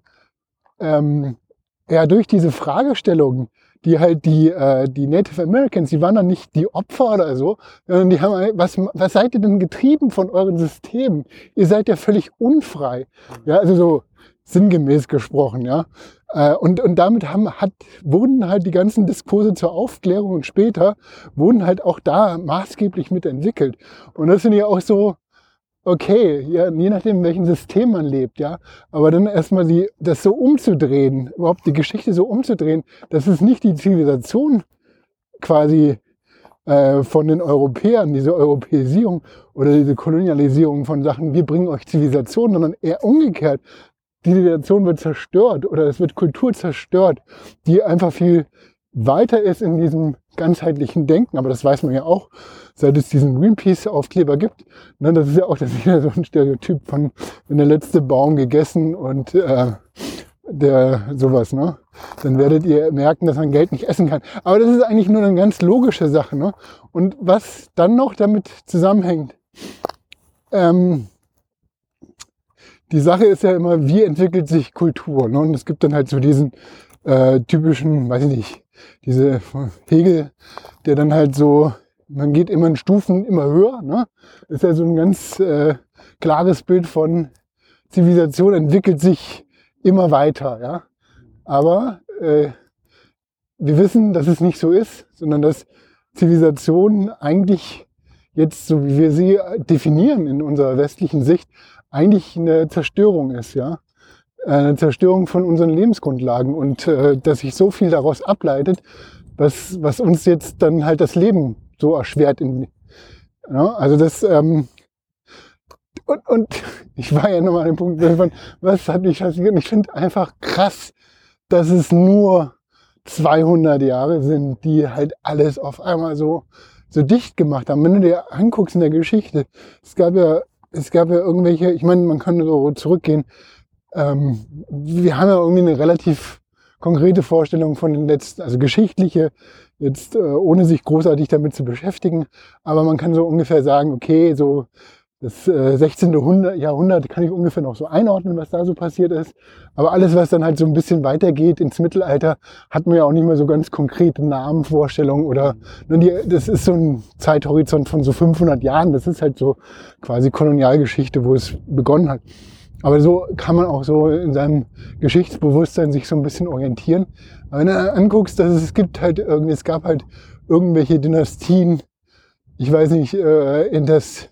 ähm, ja, durch diese Fragestellungen, die halt die, äh, die Native Americans, die waren dann nicht die Opfer oder so, sondern die haben, was, was seid ihr denn getrieben von euren Systemen? Ihr seid ja völlig unfrei. Ja, also so sinngemäß gesprochen, ja. Äh, und, und damit haben, hat, wurden halt die ganzen Diskurse zur Aufklärung und später wurden halt auch da maßgeblich mitentwickelt. Und das sind ja auch so, okay, ja, je nachdem, in welchem System man lebt, ja. Aber dann erstmal die, das so umzudrehen, überhaupt die Geschichte so umzudrehen, dass es nicht die Zivilisation quasi äh, von den Europäern, diese Europäisierung oder diese Kolonialisierung von Sachen, wir bringen euch Zivilisation, sondern eher umgekehrt, Zivilisation wird zerstört oder es wird Kultur zerstört, die einfach viel weiter ist in diesem ganzheitlichen Denken. Aber das weiß man ja auch, seit es diesen Greenpeace-Aufkleber gibt. Ne, das ist ja auch das ist wieder so ein Stereotyp von, wenn der letzte Baum gegessen und äh, der sowas, ne? Dann werdet ihr merken, dass man Geld nicht essen kann. Aber das ist eigentlich nur eine ganz logische Sache, ne? Und was dann noch damit zusammenhängt, ähm, die Sache ist ja immer, wie entwickelt sich Kultur? Ne? Und es gibt dann halt so diesen äh, typischen, weiß ich nicht, diese Hegel, der dann halt so, man geht immer in Stufen immer höher. Ne? Ist ja so ein ganz äh, klares Bild von Zivilisation entwickelt sich immer weiter. Ja? Aber äh, wir wissen, dass es nicht so ist, sondern dass Zivilisation eigentlich jetzt, so wie wir sie definieren in unserer westlichen Sicht, eigentlich eine Zerstörung ist, ja. Eine Zerstörung von unseren Lebensgrundlagen und äh, dass sich so viel daraus ableitet, was, was uns jetzt dann halt das Leben so erschwert. In, ja, also das, ähm, und, und ich war ja nochmal an dem Punkt, was hat mich fasziniert? Ich finde einfach krass, dass es nur 200 Jahre sind, die halt alles auf einmal so, so dicht gemacht haben. Wenn du dir anguckst in der Geschichte, es gab ja es gab ja irgendwelche, ich meine, man kann so zurückgehen. Ähm, wir haben ja irgendwie eine relativ konkrete Vorstellung von den letzten, also geschichtliche, jetzt äh, ohne sich großartig damit zu beschäftigen. Aber man kann so ungefähr sagen, okay, so das äh, 16. Jahrhundert kann ich ungefähr noch so einordnen, was da so passiert ist. Aber alles, was dann halt so ein bisschen weitergeht ins Mittelalter, hat man ja auch nicht mehr so ganz konkrete Namenvorstellungen oder ne, die, das ist so ein Zeithorizont von so 500 Jahren. Das ist halt so quasi Kolonialgeschichte, wo es begonnen hat. Aber so kann man auch so in seinem Geschichtsbewusstsein sich so ein bisschen orientieren. Aber wenn du anguckst, dass es gibt halt irgendwie, es gab halt irgendwelche Dynastien, ich weiß nicht, äh, in das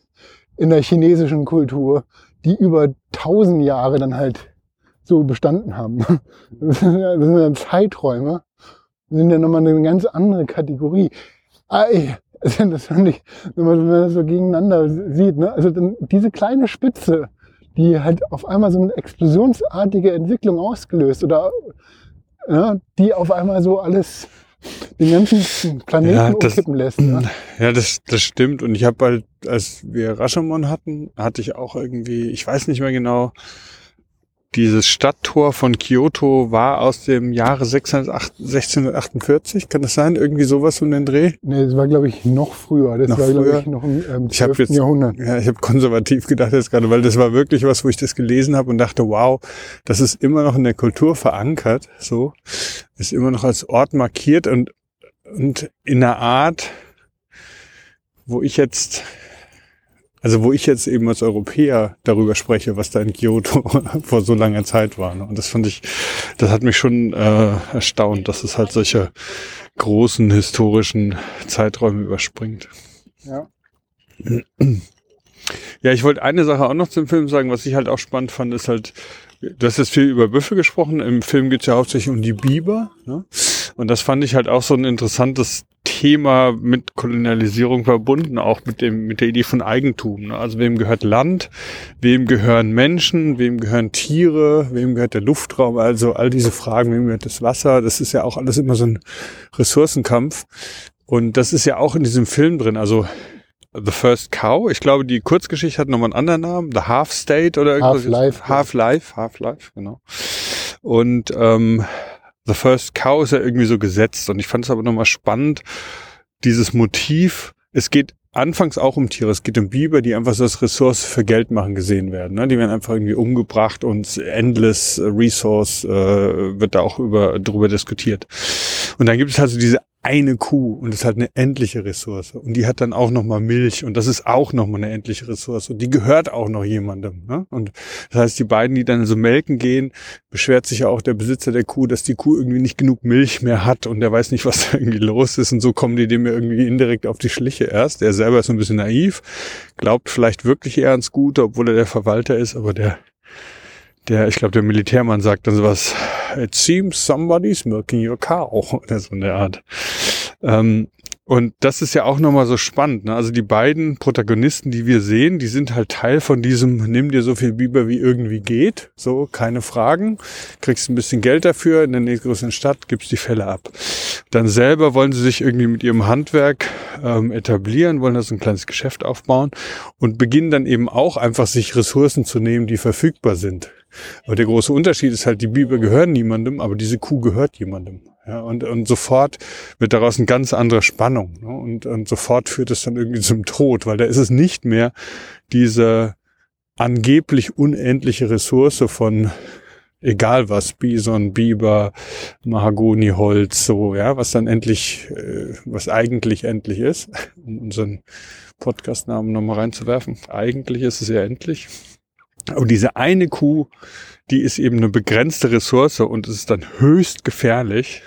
in der chinesischen Kultur, die über tausend Jahre dann halt so bestanden haben. Das sind ja, das sind ja Zeiträume, das sind ja nochmal eine ganz andere Kategorie. Ei, also das fand ich, wenn man das so gegeneinander sieht, ne? also dann diese kleine Spitze, die halt auf einmal so eine explosionsartige Entwicklung ausgelöst oder ja, die auf einmal so alles den ganzen Planeten ja, das, umkippen lässt. Ja, ja das, das stimmt. Und ich habe halt, als wir Rashomon hatten, hatte ich auch irgendwie, ich weiß nicht mehr genau, dieses Stadttor von Kyoto war aus dem Jahre 1648, kann das sein? Irgendwie sowas um den Dreh? Nee, das war, glaube ich, noch früher. Das noch war, glaube ich, noch im ähm, ich jetzt, Jahrhundert. Ja, ich habe konservativ gedacht jetzt gerade, weil das war wirklich was, wo ich das gelesen habe und dachte, wow, das ist immer noch in der Kultur verankert, so, ist immer noch als Ort markiert und, und in einer Art, wo ich jetzt also wo ich jetzt eben als Europäer darüber spreche, was da in Kyoto vor so langer Zeit war. Ne? Und das fand ich, das hat mich schon äh, erstaunt, dass es halt solche großen historischen Zeiträume überspringt. Ja. Ja, ich wollte eine Sache auch noch zum Film sagen, was ich halt auch spannend fand, ist halt, du hast jetzt viel über Büffel gesprochen, im Film geht es ja hauptsächlich um die Biber. Ne? Und das fand ich halt auch so ein interessantes Thema mit Kolonialisierung verbunden, auch mit dem, mit der Idee von Eigentum. Ne? Also wem gehört Land, wem gehören Menschen, wem gehören Tiere, wem gehört der Luftraum, also all diese Fragen, wem gehört das Wasser, das ist ja auch alles immer so ein Ressourcenkampf. Und das ist ja auch in diesem Film drin. Also The First Cow. Ich glaube, die Kurzgeschichte hat nochmal einen anderen Namen. The Half State oder irgendwas. Half-Life. Half-Life, Half-Life, genau. Und ähm, The First Cow ist ja irgendwie so gesetzt. Und ich fand es aber nochmal spannend, dieses Motiv. Es geht anfangs auch um Tiere. Es geht um Biber, die einfach so als Ressource für Geld machen gesehen werden. Ne? Die werden einfach irgendwie umgebracht und endless Resource äh, wird da auch über, drüber diskutiert. Und dann gibt es also diese eine Kuh und das ist halt eine endliche Ressource. Und die hat dann auch nochmal Milch und das ist auch nochmal eine endliche Ressource. Und die gehört auch noch jemandem. Ne? Und das heißt, die beiden, die dann so melken gehen, beschwert sich ja auch der Besitzer der Kuh, dass die Kuh irgendwie nicht genug Milch mehr hat und der weiß nicht, was da irgendwie los ist. Und so kommen die dem irgendwie indirekt auf die Schliche erst. Der selber ist so ein bisschen naiv, glaubt vielleicht wirklich eher ans Gute, obwohl er der Verwalter ist, aber der der, ich glaube, der Militärmann sagt dann sowas, it seems somebody's milking your cow, oder so in der Art. Ähm, und das ist ja auch nochmal so spannend. Ne? Also die beiden Protagonisten, die wir sehen, die sind halt Teil von diesem, nimm dir so viel Biber wie irgendwie geht. So, keine Fragen. Kriegst ein bisschen Geld dafür, in der nächstgrößeren Stadt gibst die Fälle ab. Dann selber wollen sie sich irgendwie mit ihrem Handwerk ähm, etablieren, wollen das ein kleines Geschäft aufbauen und beginnen dann eben auch einfach sich Ressourcen zu nehmen, die verfügbar sind. Aber der große Unterschied ist halt, die Biber gehören niemandem, aber diese Kuh gehört jemandem. Ja, und, und sofort wird daraus eine ganz andere Spannung. Ne? Und, und sofort führt es dann irgendwie zum Tod, weil da ist es nicht mehr diese angeblich unendliche Ressource von egal was, Bison, Biber, Mahagoniholz, so, ja, was dann endlich, äh, was eigentlich endlich ist, um unseren Podcastnamen nochmal reinzuwerfen. Eigentlich ist es ja endlich. Aber diese eine Kuh, die ist eben eine begrenzte Ressource und es ist dann höchst gefährlich.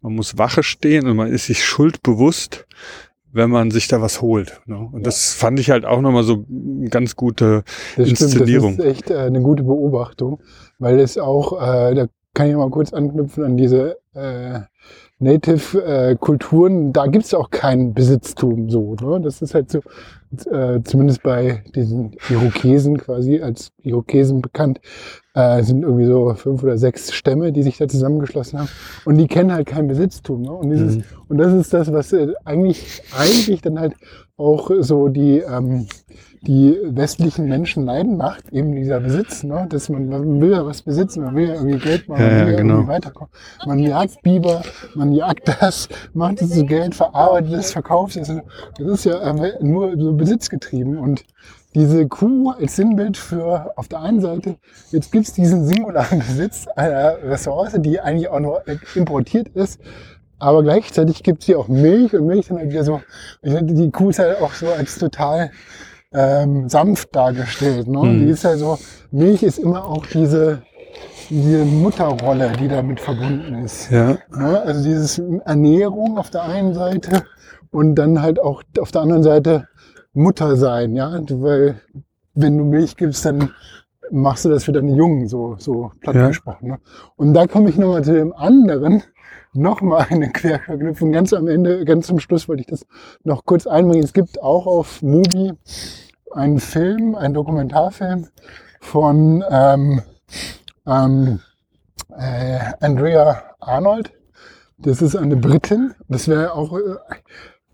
Man muss Wache stehen und man ist sich schuldbewusst, wenn man sich da was holt. Ne? Und ja. das fand ich halt auch nochmal so eine ganz gute das Inszenierung. Stimmt, das ist echt äh, eine gute Beobachtung, weil es auch, äh, da kann ich mal kurz anknüpfen an diese äh, Native-Kulturen, da gibt es auch kein Besitztum so. Ne? Das ist halt so, äh, zumindest bei diesen Irokesen quasi, als Irokesen bekannt, äh, sind irgendwie so fünf oder sechs Stämme, die sich da zusammengeschlossen haben. Und die kennen halt kein Besitztum. Ne? Und, dieses, mhm. und das ist das, was äh, eigentlich, eigentlich dann halt auch so die, ähm, die westlichen Menschen leiden macht, eben dieser Besitz, ne? dass man, man will ja was besitzen, man will ja irgendwie Geld machen, ja, man will ja, genau. irgendwie weiterkommen. Man jagt Biber, man jagt das, macht es zu Geld, verarbeitet es, verkauft es. Das ist ja äh, nur so besitzgetrieben und diese Kuh als Sinnbild für auf der einen Seite, jetzt gibt es diesen singularen Besitz einer Ressource, die eigentlich auch nur importiert ist, aber gleichzeitig gibt es hier auch Milch und Milch dann halt wieder so, die Kuh ist halt auch so als total ähm, sanft dargestellt. Ne? Mhm. Die ist ja so, Milch ist immer auch diese, diese Mutterrolle, die damit verbunden ist. Ja. Ne? Also dieses Ernährung auf der einen Seite und dann halt auch auf der anderen Seite Mutter sein, ja, weil wenn du Milch gibst, dann machst du das für deine Jungen, so, so platt ja. gesprochen. Ne? Und da komme ich nochmal zu dem anderen, nochmal eine Querverknüpfung. Ganz am Ende, ganz zum Schluss wollte ich das noch kurz einbringen. Es gibt auch auf Mubi einen Film, einen Dokumentarfilm von ähm, ähm, äh, Andrea Arnold. Das ist eine Britin. Das wäre auch äh,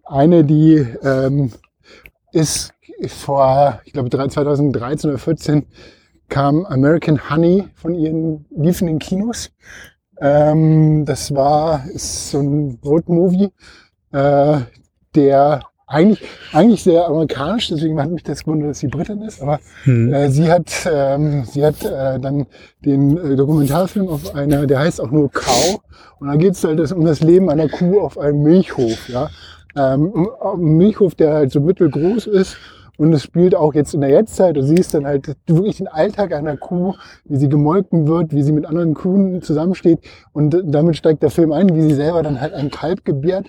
eine, die ähm, ist vor, ich glaube 2013 oder 2014 kam American Honey von ihren liefen in Kinos. Ähm, das war ist so ein Roadmovie, äh, der eigentlich, eigentlich sehr amerikanisch, deswegen hat mich das gewundert, dass sie Britin ist, aber hm. äh, sie hat, ähm, sie hat äh, dann den äh, Dokumentarfilm auf einer, der heißt auch nur Cow und da geht es halt um das Leben einer Kuh auf einem Milchhof, ja. Ähm, Milchhof, der halt so mittelgroß ist Und es spielt auch jetzt in der Jetztzeit. Du siehst dann halt wirklich den Alltag einer Kuh, wie sie gemolken wird, wie sie mit anderen Kühen zusammensteht. Und damit steigt der Film ein, wie sie selber dann halt ein Kalb gebiert,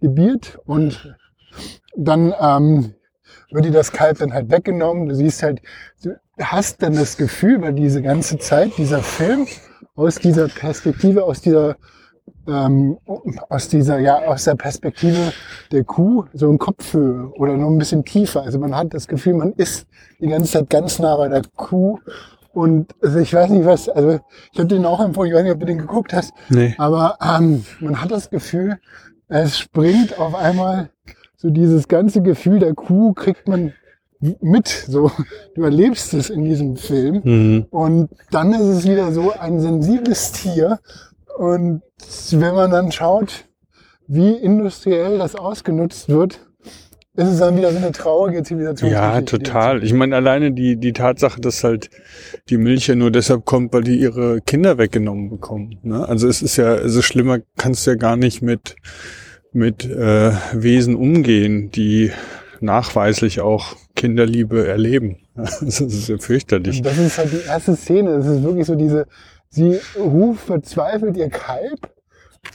gebiert und dann ähm, wird dir das Kalb dann halt weggenommen. Du siehst halt, du hast dann das Gefühl, weil diese ganze Zeit dieser Film aus dieser Perspektive, aus dieser ähm, aus dieser, ja, aus der Perspektive der Kuh so in Kopfhöhe oder nur ein bisschen tiefer. Also man hat das Gefühl, man ist die ganze Zeit ganz nah bei der Kuh. Und also ich weiß nicht was, also ich habe den auch empfohlen, ich weiß nicht, ob du den geguckt hast, Nee. aber ähm, man hat das Gefühl, es springt auf einmal so dieses ganze Gefühl der Kuh kriegt man mit. So, du erlebst es in diesem Film. Mhm. Und dann ist es wieder so ein sensibles Tier. Und wenn man dann schaut, wie industriell das ausgenutzt wird, ist es dann wieder so eine traurige Zivilisation. Ja, total. Ich meine, alleine die, die Tatsache, dass halt die Milch ja nur deshalb kommt, weil die ihre Kinder weggenommen bekommen. Ne? Also es ist ja, also schlimmer kannst du ja gar nicht mit, mit äh, Wesen umgehen, die nachweislich auch Kinderliebe erleben. Das ist ja fürchterlich. Und das ist halt die erste Szene. Es ist wirklich so diese, sie ruft verzweifelt ihr Kalb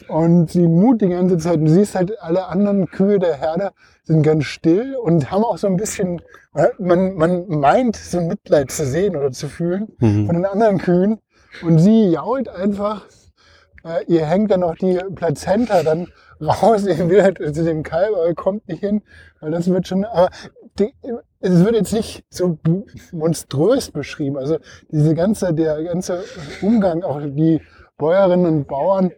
und sie mut die ganze Zeit. Du siehst halt, alle anderen Kühe der Herde sind ganz still und haben auch so ein bisschen, man, man meint, so ein Mitleid zu sehen oder zu fühlen Mhm. von den anderen Kühen. Und sie jault einfach. Äh, ihr hängt dann noch die Plazenta dann raus. Ihr will halt zu dem Kalb, aber kommt nicht hin, weil das wird schon, aber die, es wird jetzt nicht so monströs beschrieben. Also diese ganze, der ganze Umgang, auch die Bäuerinnen und Bauern,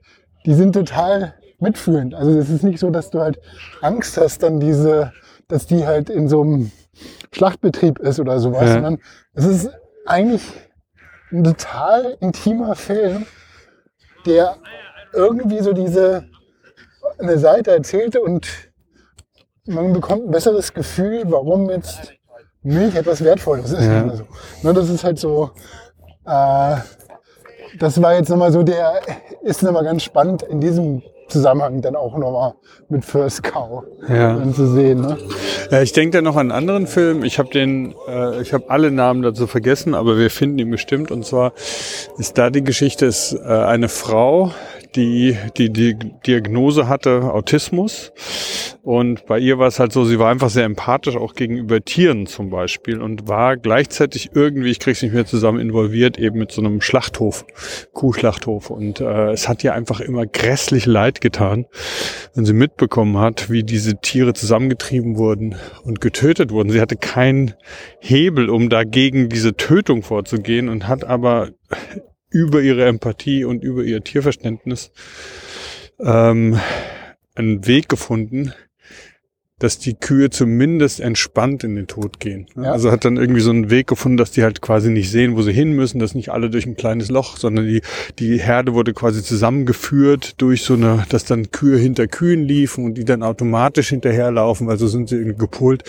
die sind total mitfühlend. Also es ist nicht so, dass du halt Angst hast, dann diese, dass die halt in so einem Schlachtbetrieb ist oder sowas, Ja. sondern es ist eigentlich ein total intimer Film, der irgendwie so diese eine Seite erzählte und man bekommt ein besseres Gefühl, warum jetzt Milch etwas Wertvolles ist. Ja. Also, ne, das ist halt so, äh, das war jetzt nochmal so der, ist nochmal ganz spannend in diesem Zusammenhang dann auch nochmal mit First Cow Ja. dann zu sehen. Ne? Ja, ich denke da noch an einen anderen Film. Ich habe den, äh, ich habe alle Namen dazu vergessen, aber wir finden ihn bestimmt. Und zwar ist da die Geschichte, ist äh, eine Frau, die die, die Diagnose hatte Autismus. Und bei ihr war es halt so, sie war einfach sehr empathisch, auch gegenüber Tieren zum Beispiel. Und war gleichzeitig irgendwie, ich krieg's nicht mehr zusammen, involviert eben mit so einem Schlachthof, Kuhschlachthof. Und äh, es hat ihr einfach immer grässlich leid getan, wenn sie mitbekommen hat, wie diese Tiere zusammengetrieben wurden und getötet wurden. Sie hatte keinen Hebel, um dagegen diese Tötung vorzugehen und hat aber über ihre Empathie und über ihr Tierverständnis ähm, einen Weg gefunden, dass die Kühe zumindest entspannt in den Tod gehen. Ja. Also hat dann irgendwie so einen Weg gefunden, dass die halt quasi nicht sehen, wo sie hin müssen, dass nicht alle durch ein kleines Loch, sondern die, die Herde wurde quasi zusammengeführt durch so eine, dass dann Kühe hinter Kühen liefen und die dann automatisch hinterherlaufen, weil so sind sie irgendwie gepolt.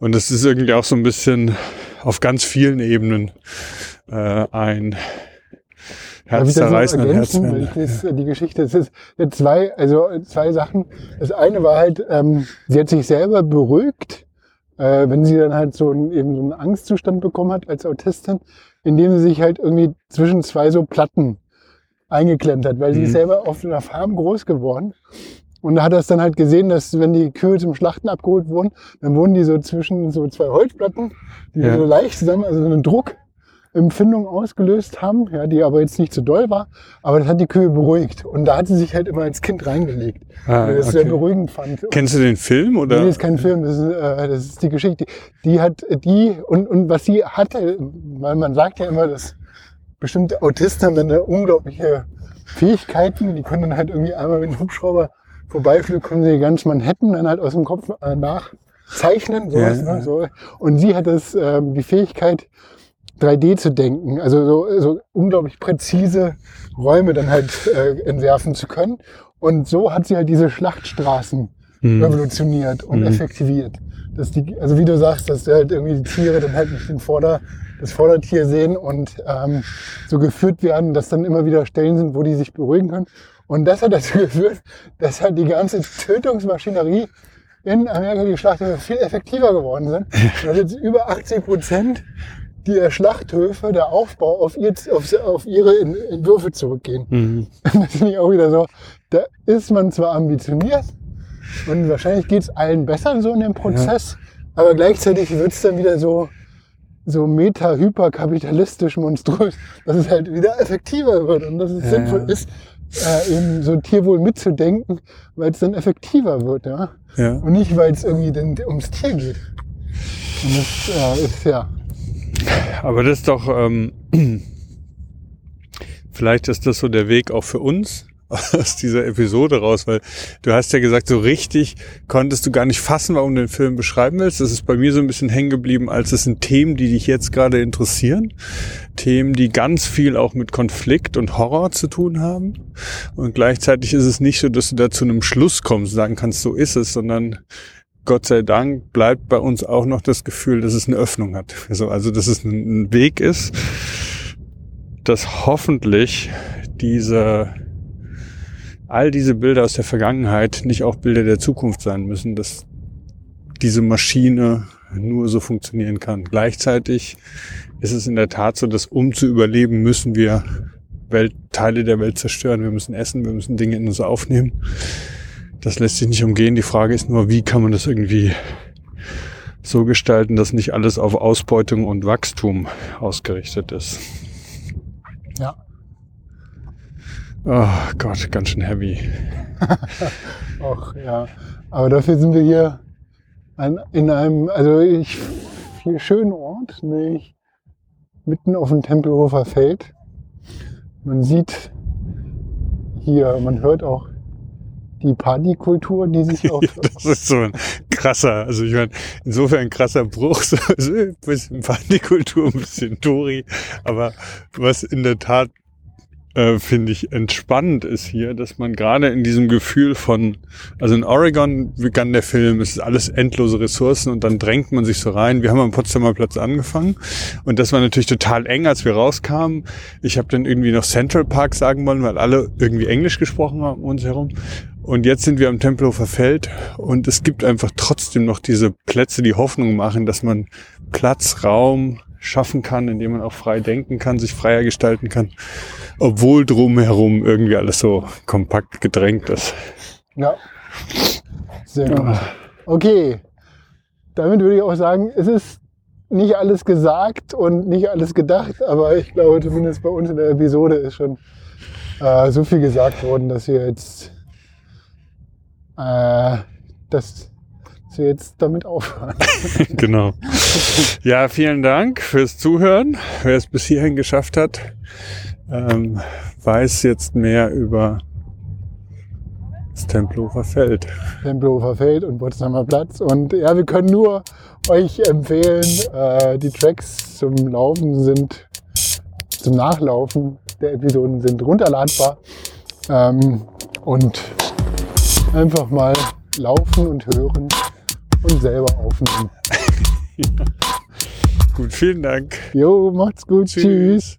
Und das ist irgendwie auch so ein bisschen auf ganz vielen Ebenen äh, ein Das Herzwärmer. das, äh, die Geschichte, es ist zwei, also zwei Sachen. Das eine war halt, ähm, sie hat sich selber beruhigt, äh, wenn sie dann halt so einen, eben so einen Angstzustand bekommen hat als Autistin, indem sie sich halt irgendwie zwischen zwei so Platten eingeklemmt hat, weil sie Mhm. ist selber auf einer Farm groß geworden. Und da hat er es dann halt gesehen, dass wenn die Kühe zum Schlachten abgeholt wurden, dann wurden die so zwischen so zwei Holzplatten, die Ja. so leicht zusammen, also so eine Druckempfindung ausgelöst haben, ja, die aber jetzt nicht so doll war, aber das hat die Kühe beruhigt. Und da hat sie sich halt immer als Kind reingelegt, Ah, weil das sehr okay. beruhigend fand. Kennst du den Film oder? Nee, das ist kein Film, das ist, äh, das ist die Geschichte. Die hat die und, und was sie hatte, weil man sagt ja immer, dass bestimmte Autisten haben dann eine unglaubliche Fähigkeiten, die können dann halt irgendwie einmal mit dem Hubschrauber vorbeifliegen, können sie ganz Manhattan dann halt aus dem Kopf äh, nachzeichnen. Sowas, Ja, ja. ne, so. Und sie hat das, ähm, die Fähigkeit, 3D zu denken, also so, so unglaublich präzise Räume dann halt äh, entwerfen zu können. Und so hat sie halt diese Schlachtstraßen Hm. revolutioniert und Mhm. effektiviert. Dass die, also wie du sagst, dass halt irgendwie die Tiere dann halt nicht den Vorder, das Vordertier sehen und ähm, so geführt werden, dass dann immer wieder Stellen sind, wo die sich beruhigen können. Und das hat dazu geführt, dass halt die ganze Tötungsmaschinerie in Amerika die Schlachthöfe viel effektiver geworden sind. Und dass jetzt über 80 Prozent der Schlachthöfe, der Aufbau auf, ihr, auf, auf ihre Entwürfe zurückgehen. Mhm. Das finde ich auch wieder so. Da ist man zwar ambitioniert und wahrscheinlich geht es allen besser so in dem Prozess, aber gleichzeitig wird es dann wieder so, so meta-hyperkapitalistisch monströs, dass es halt wieder effektiver wird und dass es Ja, sinnvoll ja. ist, äh, eben so Tierwohl mitzudenken, weil es dann effektiver wird, ja. Ja. Und nicht, weil es irgendwie denn ums Tier geht. Und das äh, ist ja. Aber das ist doch, ähm, vielleicht ist das so der Weg auch für uns aus dieser Episode raus, weil du hast ja gesagt, so richtig konntest du gar nicht fassen, warum du den Film beschreiben willst. Das ist bei mir so ein bisschen hängen geblieben, als es sind Themen, die dich jetzt gerade interessieren. Themen, die ganz viel auch mit Konflikt und Horror zu tun haben. Und gleichzeitig ist es nicht so, dass du da zu einem Schluss kommst und sagen kannst, so ist es, sondern Gott sei Dank bleibt bei uns auch noch das Gefühl, dass es eine Öffnung hat. Also, also dass es ein Weg ist, dass hoffentlich diese all diese Bilder aus der Vergangenheit nicht auch Bilder der Zukunft sein müssen, dass diese Maschine nur so funktionieren kann. Gleichzeitig ist es in der Tat so, dass um zu überleben, müssen wir Welt, Teile der Welt zerstören. Wir müssen essen, wir müssen Dinge in uns aufnehmen. Das lässt sich nicht umgehen. Die Frage ist nur, wie kann man das irgendwie so gestalten, dass nicht alles auf Ausbeutung und Wachstum ausgerichtet ist. Ja. Oh Gott, ganz schön heavy. Ach ja. Aber dafür sind wir hier an, in einem, also ich, hier schönen Ort, nämlich mitten auf dem Tempelhofer Feld. Man sieht hier, man hört auch die Partykultur, die sich auf, das ist so ein krasser, also ich meine, insofern ein krasser Bruch, so, so ein bisschen Partykultur, ein bisschen Tori, aber was in der Tat äh, finde ich entspannend ist hier, dass man gerade in diesem Gefühl von, also in Oregon begann der Film, es ist alles endlose Ressourcen und dann drängt man sich so rein. Wir haben am Potsdamer Platz angefangen und das war natürlich total eng, als wir rauskamen. Ich habe dann irgendwie noch Central Park sagen wollen, weil alle irgendwie Englisch gesprochen haben um uns herum. Und jetzt sind wir am Tempelhofer Feld und es gibt einfach trotzdem noch diese Plätze, die Hoffnung machen, dass man Platz, Raum schaffen kann, indem man auch frei denken kann, sich freier gestalten kann, obwohl drumherum irgendwie alles so kompakt gedrängt ist. ja. Sehr gut. Okay. Damit würde ich auch sagen, es ist nicht alles gesagt und nicht alles gedacht, aber ich glaube, zumindest bei uns in der Episode ist schon äh, so viel gesagt worden, dass wir jetzt, äh, dass, wir jetzt damit aufhören. genau. Ja, vielen Dank fürs Zuhören. Wer es bis hierhin geschafft hat, ähm, weiß jetzt mehr über das Tempelhofer Feld. Tempelhofer Feld und Potsdamer Platz. Und ja, wir können nur euch empfehlen, äh, die Tracks zum Laufen sind, zum Nachlaufen der Episoden sind runterladbar. Ähm, und einfach mal laufen und hören und selber aufnehmen. Gut, vielen Dank. Jo, macht's gut. Tschüss.